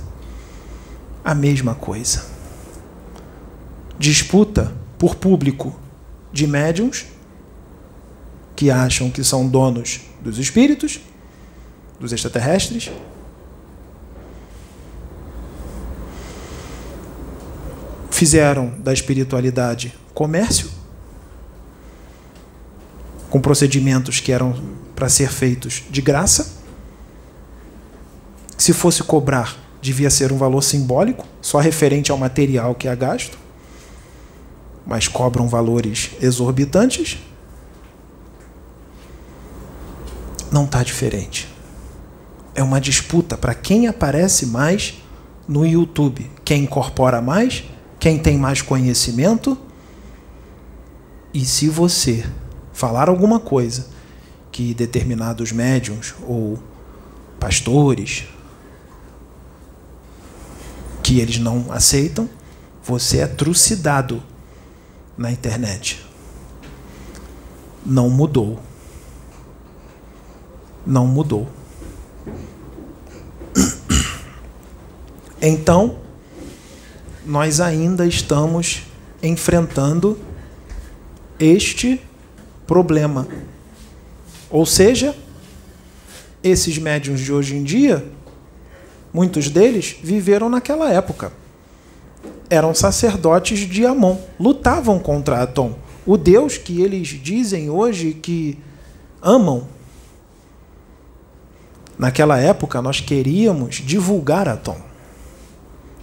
A mesma coisa. Disputa por público de médiums que acham que são donos dos espíritos, dos extraterrestres. Fizeram da espiritualidade comércio, com procedimentos que eram para ser feitos de graça. Se fosse cobrar, devia ser um valor simbólico, só referente ao material que é gasto, mas cobram valores exorbitantes não está diferente. É uma disputa para quem aparece mais no YouTube. Quem incorpora mais, quem tem mais conhecimento. E se você falar alguma coisa que determinados médiums ou pastores que eles não aceitam, você é trucidado na internet. Não mudou não mudou. Então, nós ainda estamos enfrentando este problema. Ou seja, esses médiuns de hoje em dia, muitos deles viveram naquela época. Eram sacerdotes de Amon, lutavam contra Atom, o deus que eles dizem hoje que amam Naquela época, nós queríamos divulgar Atom,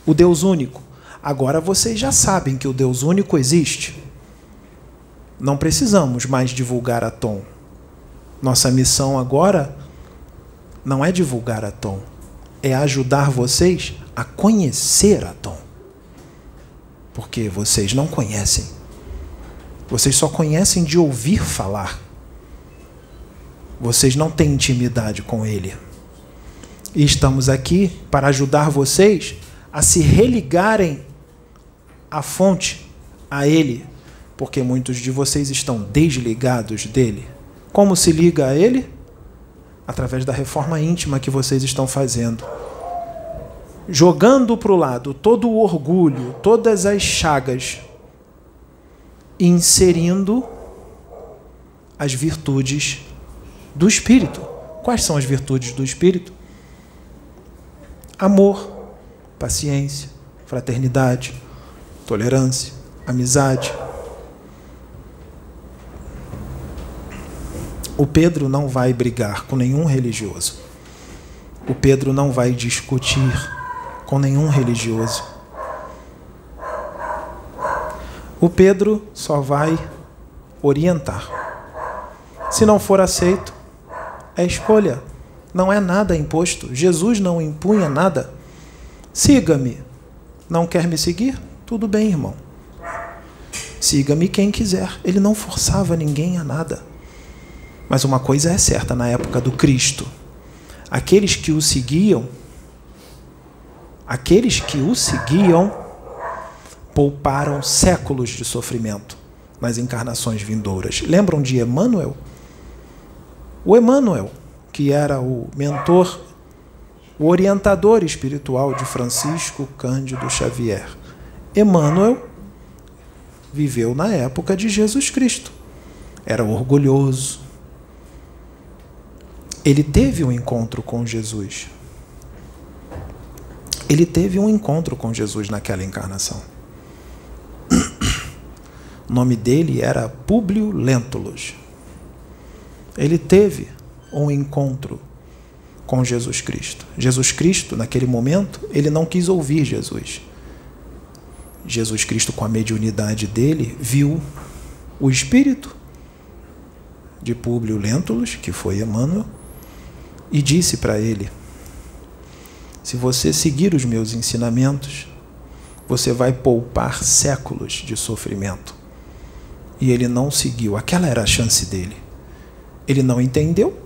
o Deus único. Agora vocês já sabem que o Deus único existe. Não precisamos mais divulgar Atom. Nossa missão agora não é divulgar Atom, é ajudar vocês a conhecer a Tom. Porque vocês não conhecem. Vocês só conhecem de ouvir falar. Vocês não têm intimidade com ele. E estamos aqui para ajudar vocês a se religarem à fonte, a ele, porque muitos de vocês estão desligados dele. Como se liga a ele? Através da reforma íntima que vocês estão fazendo. Jogando para o lado todo o orgulho, todas as chagas, inserindo as virtudes do Espírito. Quais são as virtudes do Espírito? Amor, paciência, fraternidade, tolerância, amizade. O Pedro não vai brigar com nenhum religioso. O Pedro não vai discutir com nenhum religioso. O Pedro só vai orientar. Se não for aceito, é escolha. Não é nada imposto. Jesus não impunha nada. Siga-me. Não quer me seguir? Tudo bem, irmão. Siga-me quem quiser. Ele não forçava ninguém a nada. Mas uma coisa é certa na época do Cristo: aqueles que o seguiam, aqueles que o seguiam, pouparam séculos de sofrimento nas encarnações vindouras. Lembram de Emmanuel? O Emmanuel, que era o mentor, o orientador espiritual de Francisco Cândido Xavier. Emmanuel viveu na época de Jesus Cristo. Era orgulhoso. Ele teve um encontro com Jesus. Ele teve um encontro com Jesus naquela encarnação. O nome dele era Públio Lentulus ele teve um encontro com Jesus Cristo. Jesus Cristo, naquele momento, ele não quis ouvir Jesus. Jesus Cristo, com a mediunidade dele, viu o espírito de Públio Lentulus, que foi Emmanuel, e disse para ele: Se você seguir os meus ensinamentos, você vai poupar séculos de sofrimento. E ele não seguiu, aquela era a chance dele. Ele não entendeu,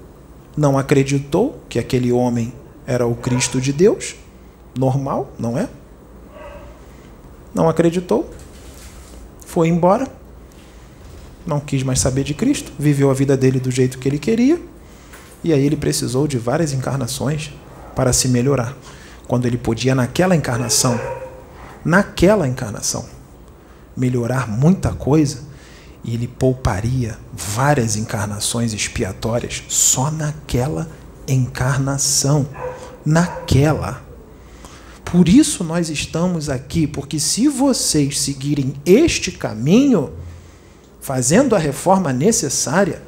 não acreditou que aquele homem era o Cristo de Deus, normal, não é? Não acreditou, foi embora, não quis mais saber de Cristo, viveu a vida dele do jeito que ele queria, e aí ele precisou de várias encarnações para se melhorar. Quando ele podia, naquela encarnação, naquela encarnação, melhorar muita coisa, e ele pouparia várias encarnações expiatórias só naquela encarnação. Naquela. Por isso nós estamos aqui, porque se vocês seguirem este caminho, fazendo a reforma necessária,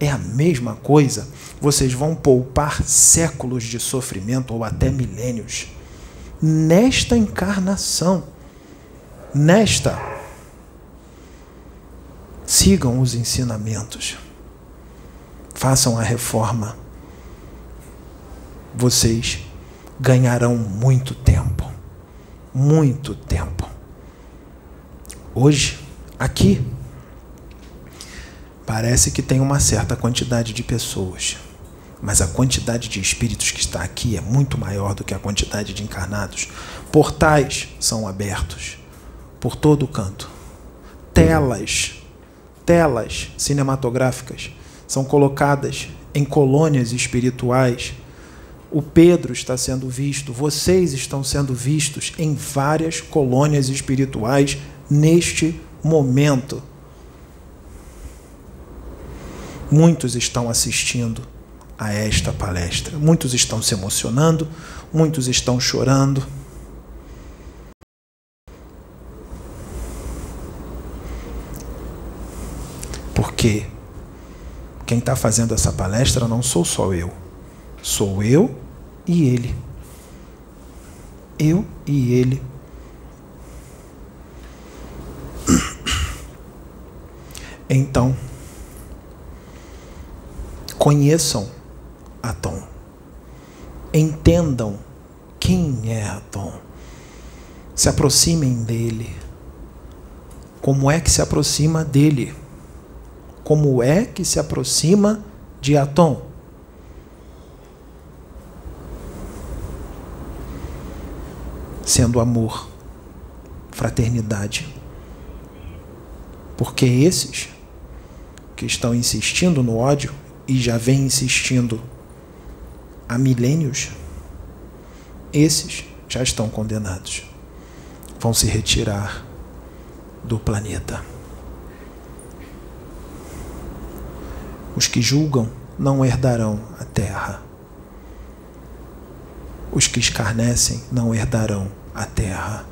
é a mesma coisa. Vocês vão poupar séculos de sofrimento ou até milênios. Nesta encarnação. Nesta Sigam os ensinamentos. Façam a reforma. Vocês ganharão muito tempo. Muito tempo. Hoje, aqui, parece que tem uma certa quantidade de pessoas, mas a quantidade de espíritos que está aqui é muito maior do que a quantidade de encarnados. Portais são abertos por todo o canto. Telas telas cinematográficas são colocadas em colônias espirituais. O Pedro está sendo visto, vocês estão sendo vistos em várias colônias espirituais neste momento. Muitos estão assistindo a esta palestra, muitos estão se emocionando, muitos estão chorando. Porque quem está fazendo essa palestra não sou só eu, sou eu e ele. Eu e ele. Então, conheçam a Tom, entendam Quem é Atom? Se aproximem dele. Como é que se aproxima dele? Como é que se aproxima de Atom? Sendo amor, fraternidade. Porque esses que estão insistindo no ódio e já vêm insistindo há milênios, esses já estão condenados. Vão se retirar do planeta. Os que julgam não herdarão a terra. Os que escarnecem não herdarão a terra.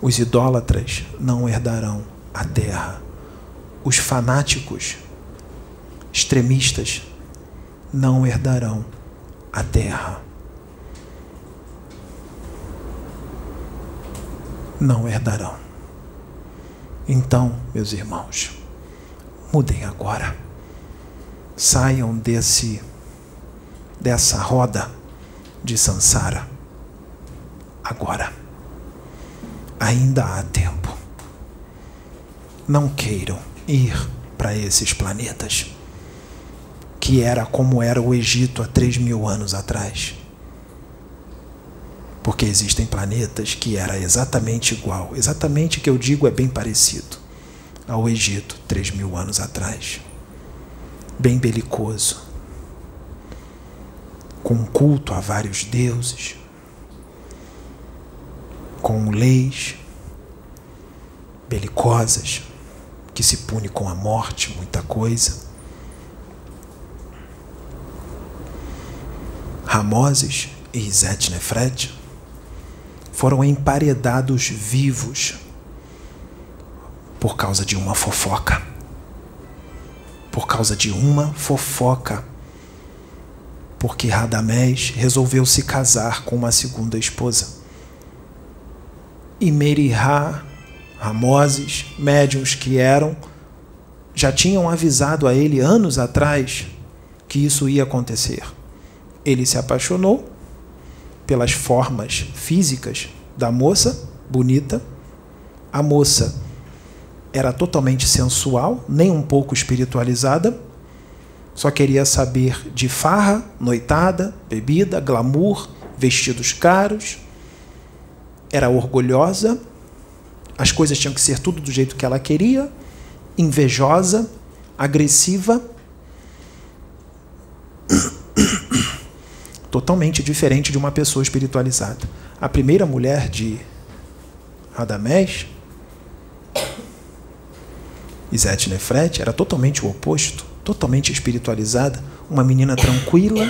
Os idólatras não herdarão a terra. Os fanáticos, extremistas, não herdarão a terra. Não herdarão. Então, meus irmãos, mudem agora. Saiam desse dessa roda de sansara agora. Ainda há tempo. Não queiram ir para esses planetas que era como era o Egito há três mil anos atrás. Porque existem planetas que era exatamente igual, exatamente o que eu digo é bem parecido ao Egito três mil anos atrás. Bem belicoso, com culto a vários deuses, com leis belicosas, que se pune com a morte, muita coisa. Ramoses e Zetnefret foram emparedados vivos por causa de uma fofoca. Por causa de uma fofoca. Porque Radamés resolveu se casar com uma segunda esposa. E Merihá, Ramoses, médiums que eram, já tinham avisado a ele anos atrás que isso ia acontecer. Ele se apaixonou pelas formas físicas da moça, bonita. A moça era totalmente sensual, nem um pouco espiritualizada. Só queria saber de farra, noitada, bebida, glamour, vestidos caros. Era orgulhosa. As coisas tinham que ser tudo do jeito que ela queria. Invejosa, agressiva totalmente diferente de uma pessoa espiritualizada. A primeira mulher de Radamés, Izete Nefret, era totalmente o oposto, totalmente espiritualizada, uma menina tranquila,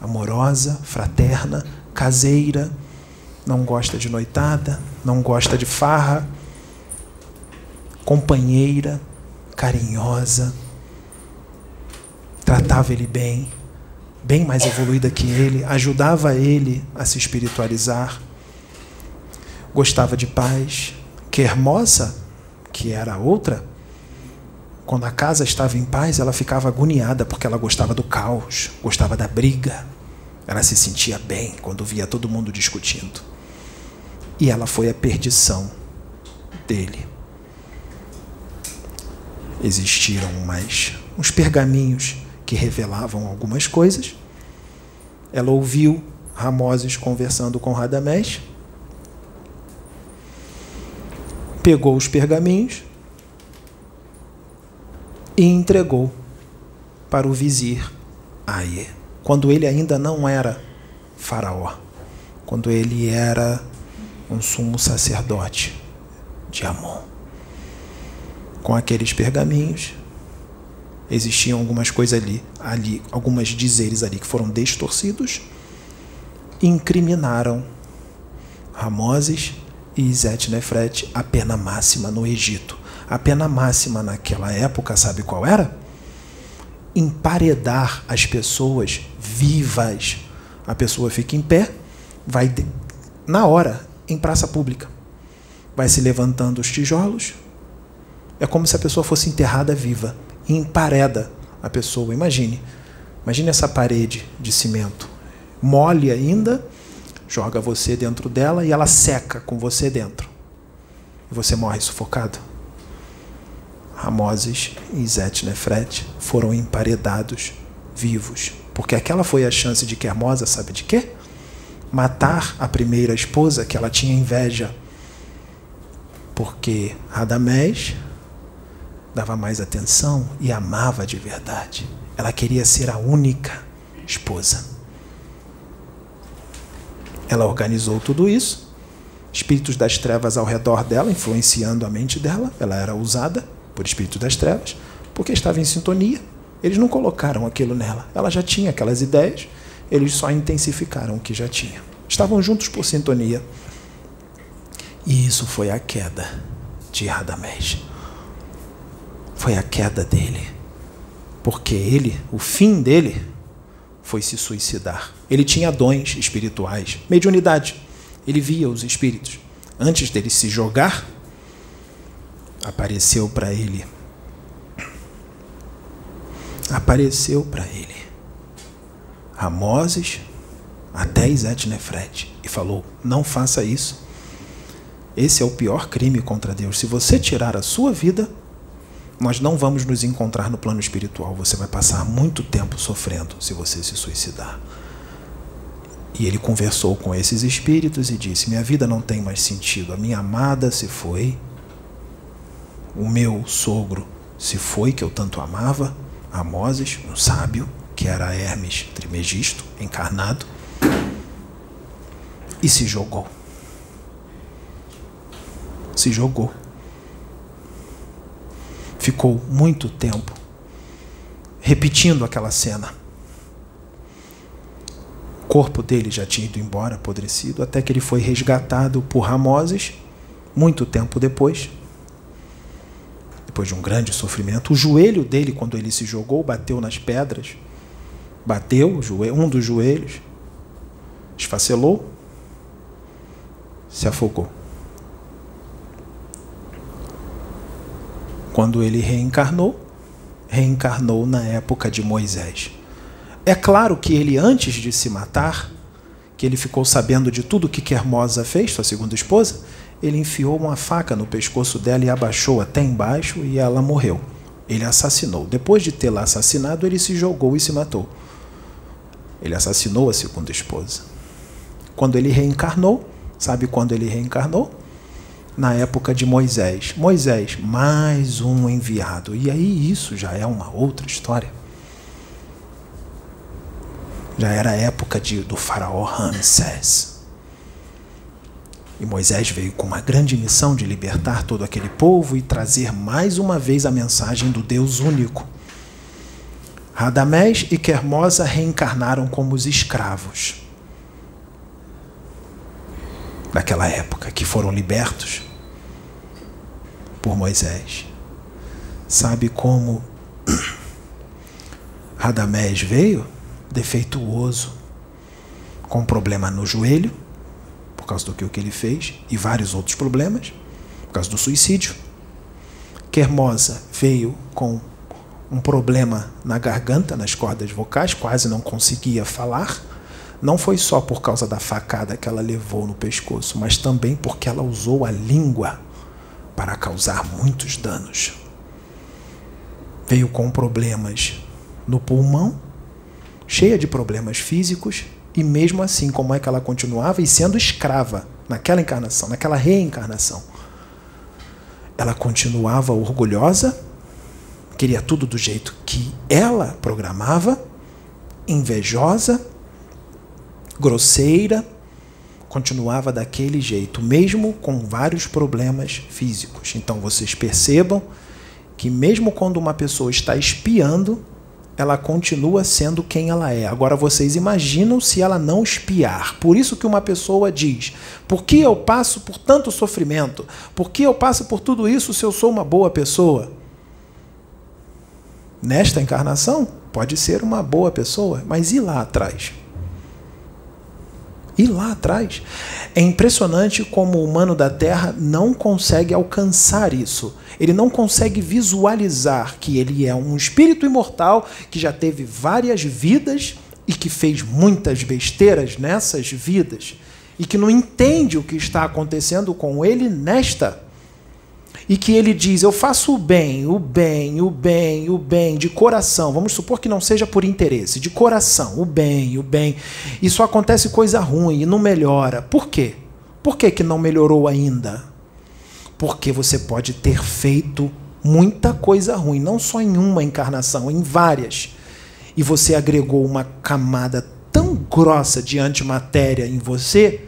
amorosa, fraterna, caseira, não gosta de noitada, não gosta de farra, companheira, carinhosa, tratava ele bem, bem mais evoluída que ele, ajudava ele a se espiritualizar, gostava de paz. Que Hermosa, que era a outra, quando a casa estava em paz, ela ficava agoniada porque ela gostava do caos, gostava da briga. Ela se sentia bem quando via todo mundo discutindo. E ela foi a perdição dele. Existiram mais uns pergaminhos que revelavam algumas coisas. Ela ouviu Ramoses conversando com Radamés, pegou os pergaminhos e entregou para o vizir Aie, quando ele ainda não era faraó, quando ele era um sumo sacerdote de Amon. Com aqueles pergaminhos, existiam algumas coisas ali, ali, algumas dizeres ali que foram distorcidos, incriminaram Ramoses e Zetnefret a pena máxima no Egito. A pena máxima naquela época, sabe qual era? Emparedar as pessoas vivas. A pessoa fica em pé, vai na hora em praça pública. Vai se levantando os tijolos. É como se a pessoa fosse enterrada viva empareda a pessoa. Imagine. Imagine essa parede de cimento, mole ainda, joga você dentro dela e ela seca com você dentro. E você morre sufocado. Ramoses e Zetnefret foram emparedados vivos. Porque aquela foi a chance de Hermosa, sabe de quê? Matar a primeira esposa que ela tinha inveja. Porque Radamés dava mais atenção e amava de verdade. Ela queria ser a única esposa. Ela organizou tudo isso, espíritos das trevas ao redor dela, influenciando a mente dela. Ela era usada por espíritos das trevas, porque estava em sintonia. Eles não colocaram aquilo nela. Ela já tinha aquelas ideias, eles só intensificaram o que já tinha. Estavam juntos por sintonia. E isso foi a queda de Radamés. Foi a queda dele. Porque ele, o fim dele, foi se suicidar. Ele tinha dons espirituais, mediunidade. Ele via os espíritos. Antes dele se jogar, apareceu para ele. Apareceu para ele Ramoses até Etnefret e falou: Não faça isso. Esse é o pior crime contra Deus. Se você tirar a sua vida, nós não vamos nos encontrar no plano espiritual. Você vai passar muito tempo sofrendo se você se suicidar. E ele conversou com esses espíritos e disse: Minha vida não tem mais sentido. A minha amada se foi. O meu sogro se foi, que eu tanto amava. Amoses, um sábio, que era Hermes Trimegisto, encarnado. E se jogou. Se jogou ficou muito tempo repetindo aquela cena. O corpo dele já tinha ido embora, apodrecido, até que ele foi resgatado por Ramoses, muito tempo depois. Depois de um grande sofrimento, o joelho dele, quando ele se jogou, bateu nas pedras, bateu um dos joelhos, esfacelou, se afogou. Quando ele reencarnou, reencarnou na época de Moisés. É claro que ele, antes de se matar, que ele ficou sabendo de tudo que Quermosa fez, sua segunda esposa, ele enfiou uma faca no pescoço dela e abaixou até embaixo e ela morreu. Ele assassinou. Depois de tê-la assassinado, ele se jogou e se matou. Ele assassinou a segunda esposa. Quando ele reencarnou, sabe quando ele reencarnou? na época de Moisés. Moisés, mais um enviado. E aí isso já é uma outra história. Já era a época de, do faraó Ramsés. E Moisés veio com uma grande missão de libertar todo aquele povo e trazer mais uma vez a mensagem do Deus único. Radamés e Quermosa reencarnaram como os escravos daquela época, que foram libertos por Moisés. Sabe como Radamés veio? Defeituoso, com problema no joelho, por causa do que, ele fez, e vários outros problemas, por causa do suicídio. Quermosa veio com um problema na garganta, nas cordas vocais, quase não conseguia falar não foi só por causa da facada que ela levou no pescoço, mas também porque ela usou a língua para causar muitos danos. Veio com problemas no pulmão, cheia de problemas físicos, e mesmo assim, como é que ela continuava e sendo escrava naquela encarnação, naquela reencarnação? Ela continuava orgulhosa, queria tudo do jeito que ela programava, invejosa grosseira, continuava daquele jeito, mesmo com vários problemas físicos. Então vocês percebam que, mesmo quando uma pessoa está espiando, ela continua sendo quem ela é. Agora vocês imaginam se ela não espiar. Por isso que uma pessoa diz: por que eu passo por tanto sofrimento? Por que eu passo por tudo isso se eu sou uma boa pessoa? Nesta encarnação, pode ser uma boa pessoa, mas e lá atrás? E lá atrás. É impressionante como o humano da Terra não consegue alcançar isso. Ele não consegue visualizar que ele é um espírito imortal que já teve várias vidas e que fez muitas besteiras nessas vidas. e que não entende o que está acontecendo com ele nesta. E que ele diz: Eu faço o bem, o bem, o bem, o bem, de coração. Vamos supor que não seja por interesse, de coração, o bem, o bem. E só acontece coisa ruim e não melhora. Por quê? Por que, que não melhorou ainda? Porque você pode ter feito muita coisa ruim, não só em uma encarnação, em várias. E você agregou uma camada tão grossa de antimatéria em você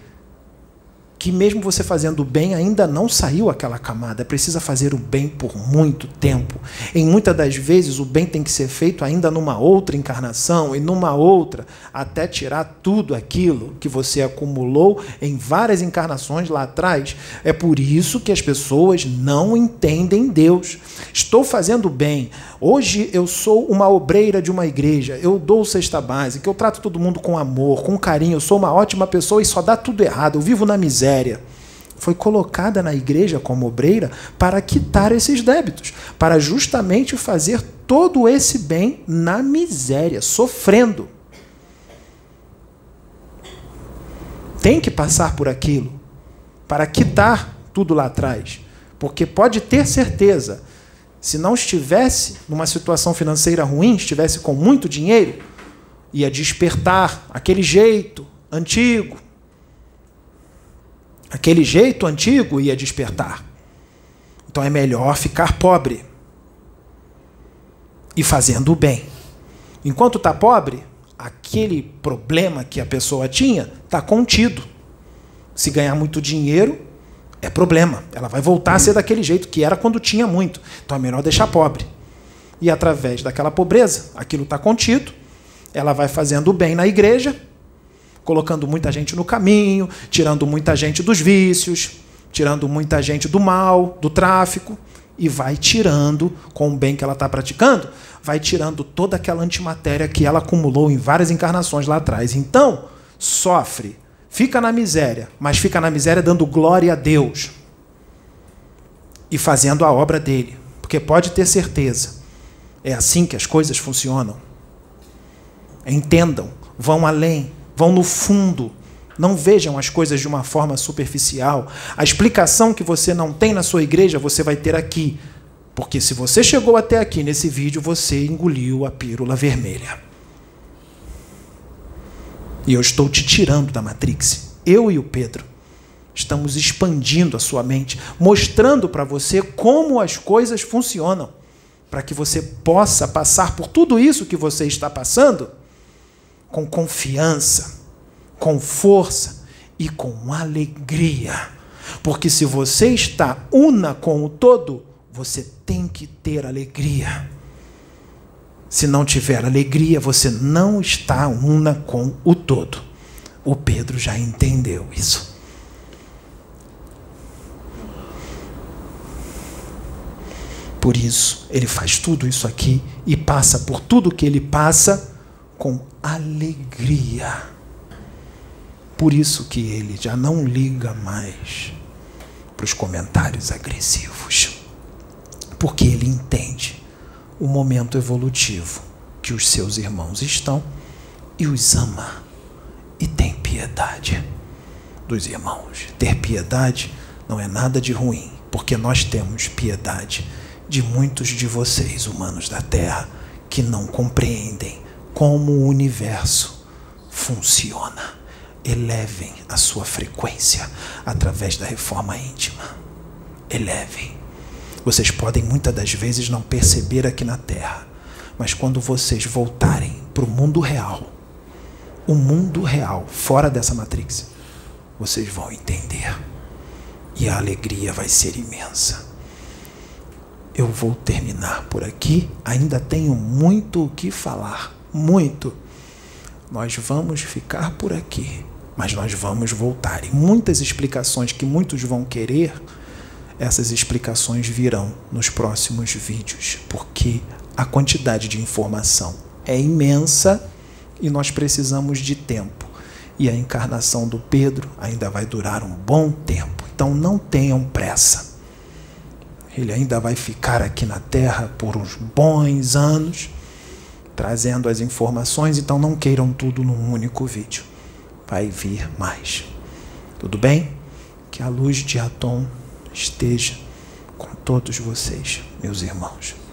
que mesmo você fazendo o bem ainda não saiu aquela camada. Precisa fazer o bem por muito tempo. Em muitas das vezes o bem tem que ser feito ainda numa outra encarnação e numa outra, até tirar tudo aquilo que você acumulou em várias encarnações lá atrás. É por isso que as pessoas não entendem Deus. Estou fazendo bem. Hoje eu sou uma obreira de uma igreja. Eu dou cesta básica, eu trato todo mundo com amor, com carinho. Eu sou uma ótima pessoa e só dá tudo errado. Eu vivo na miséria Foi colocada na igreja como obreira para quitar esses débitos, para justamente fazer todo esse bem na miséria, sofrendo. Tem que passar por aquilo para quitar tudo lá atrás. Porque pode ter certeza, se não estivesse numa situação financeira ruim, estivesse com muito dinheiro, ia despertar aquele jeito antigo, Aquele jeito antigo ia despertar. Então é melhor ficar pobre e fazendo o bem. Enquanto está pobre, aquele problema que a pessoa tinha está contido. Se ganhar muito dinheiro, é problema. Ela vai voltar a ser daquele jeito que era quando tinha muito. Então é melhor deixar pobre. E através daquela pobreza, aquilo está contido. Ela vai fazendo o bem na igreja colocando muita gente no caminho, tirando muita gente dos vícios, tirando muita gente do mal, do tráfico, e vai tirando, com o bem que ela está praticando, vai tirando toda aquela antimatéria que ela acumulou em várias encarnações lá atrás. Então, sofre, fica na miséria, mas fica na miséria dando glória a Deus e fazendo a obra dele, porque pode ter certeza, é assim que as coisas funcionam. Entendam, vão além, vão no fundo. Não vejam as coisas de uma forma superficial. A explicação que você não tem na sua igreja, você vai ter aqui. Porque se você chegou até aqui nesse vídeo, você engoliu a pílula vermelha. E eu estou te tirando da Matrix. Eu e o Pedro. Estamos expandindo a sua mente, mostrando para você como as coisas funcionam, para que você possa passar por tudo isso que você está passando com confiança, com força e com alegria. Porque se você está una com o todo, você tem que ter alegria. Se não tiver alegria, você não está una com o todo. O Pedro já entendeu isso. Por isso, ele faz tudo isso aqui e passa por tudo que ele passa com alegria. Por isso que ele já não liga mais para os comentários agressivos. Porque ele entende o momento evolutivo que os seus irmãos estão e os ama e tem piedade dos irmãos. Ter piedade não é nada de ruim, porque nós temos piedade de muitos de vocês, humanos da terra, que não compreendem como o universo funciona. Elevem a sua frequência através da reforma íntima. Elevem. Vocês podem muitas das vezes não perceber aqui na Terra, mas quando vocês voltarem para o mundo real, o mundo real, fora dessa matrix, vocês vão entender. E a alegria vai ser imensa. Eu vou terminar por aqui, ainda tenho muito o que falar muito. Nós vamos ficar por aqui, mas nós vamos voltar. E muitas explicações que muitos vão querer, essas explicações virão nos próximos vídeos, porque a quantidade de informação é imensa e nós precisamos de tempo. E a encarnação do Pedro ainda vai durar um bom tempo. Então não tenham pressa. Ele ainda vai ficar aqui na Terra por uns bons anos trazendo as informações, então não queiram tudo num único vídeo. Vai vir mais. Tudo bem? Que a luz de Atom esteja com todos vocês, meus irmãos.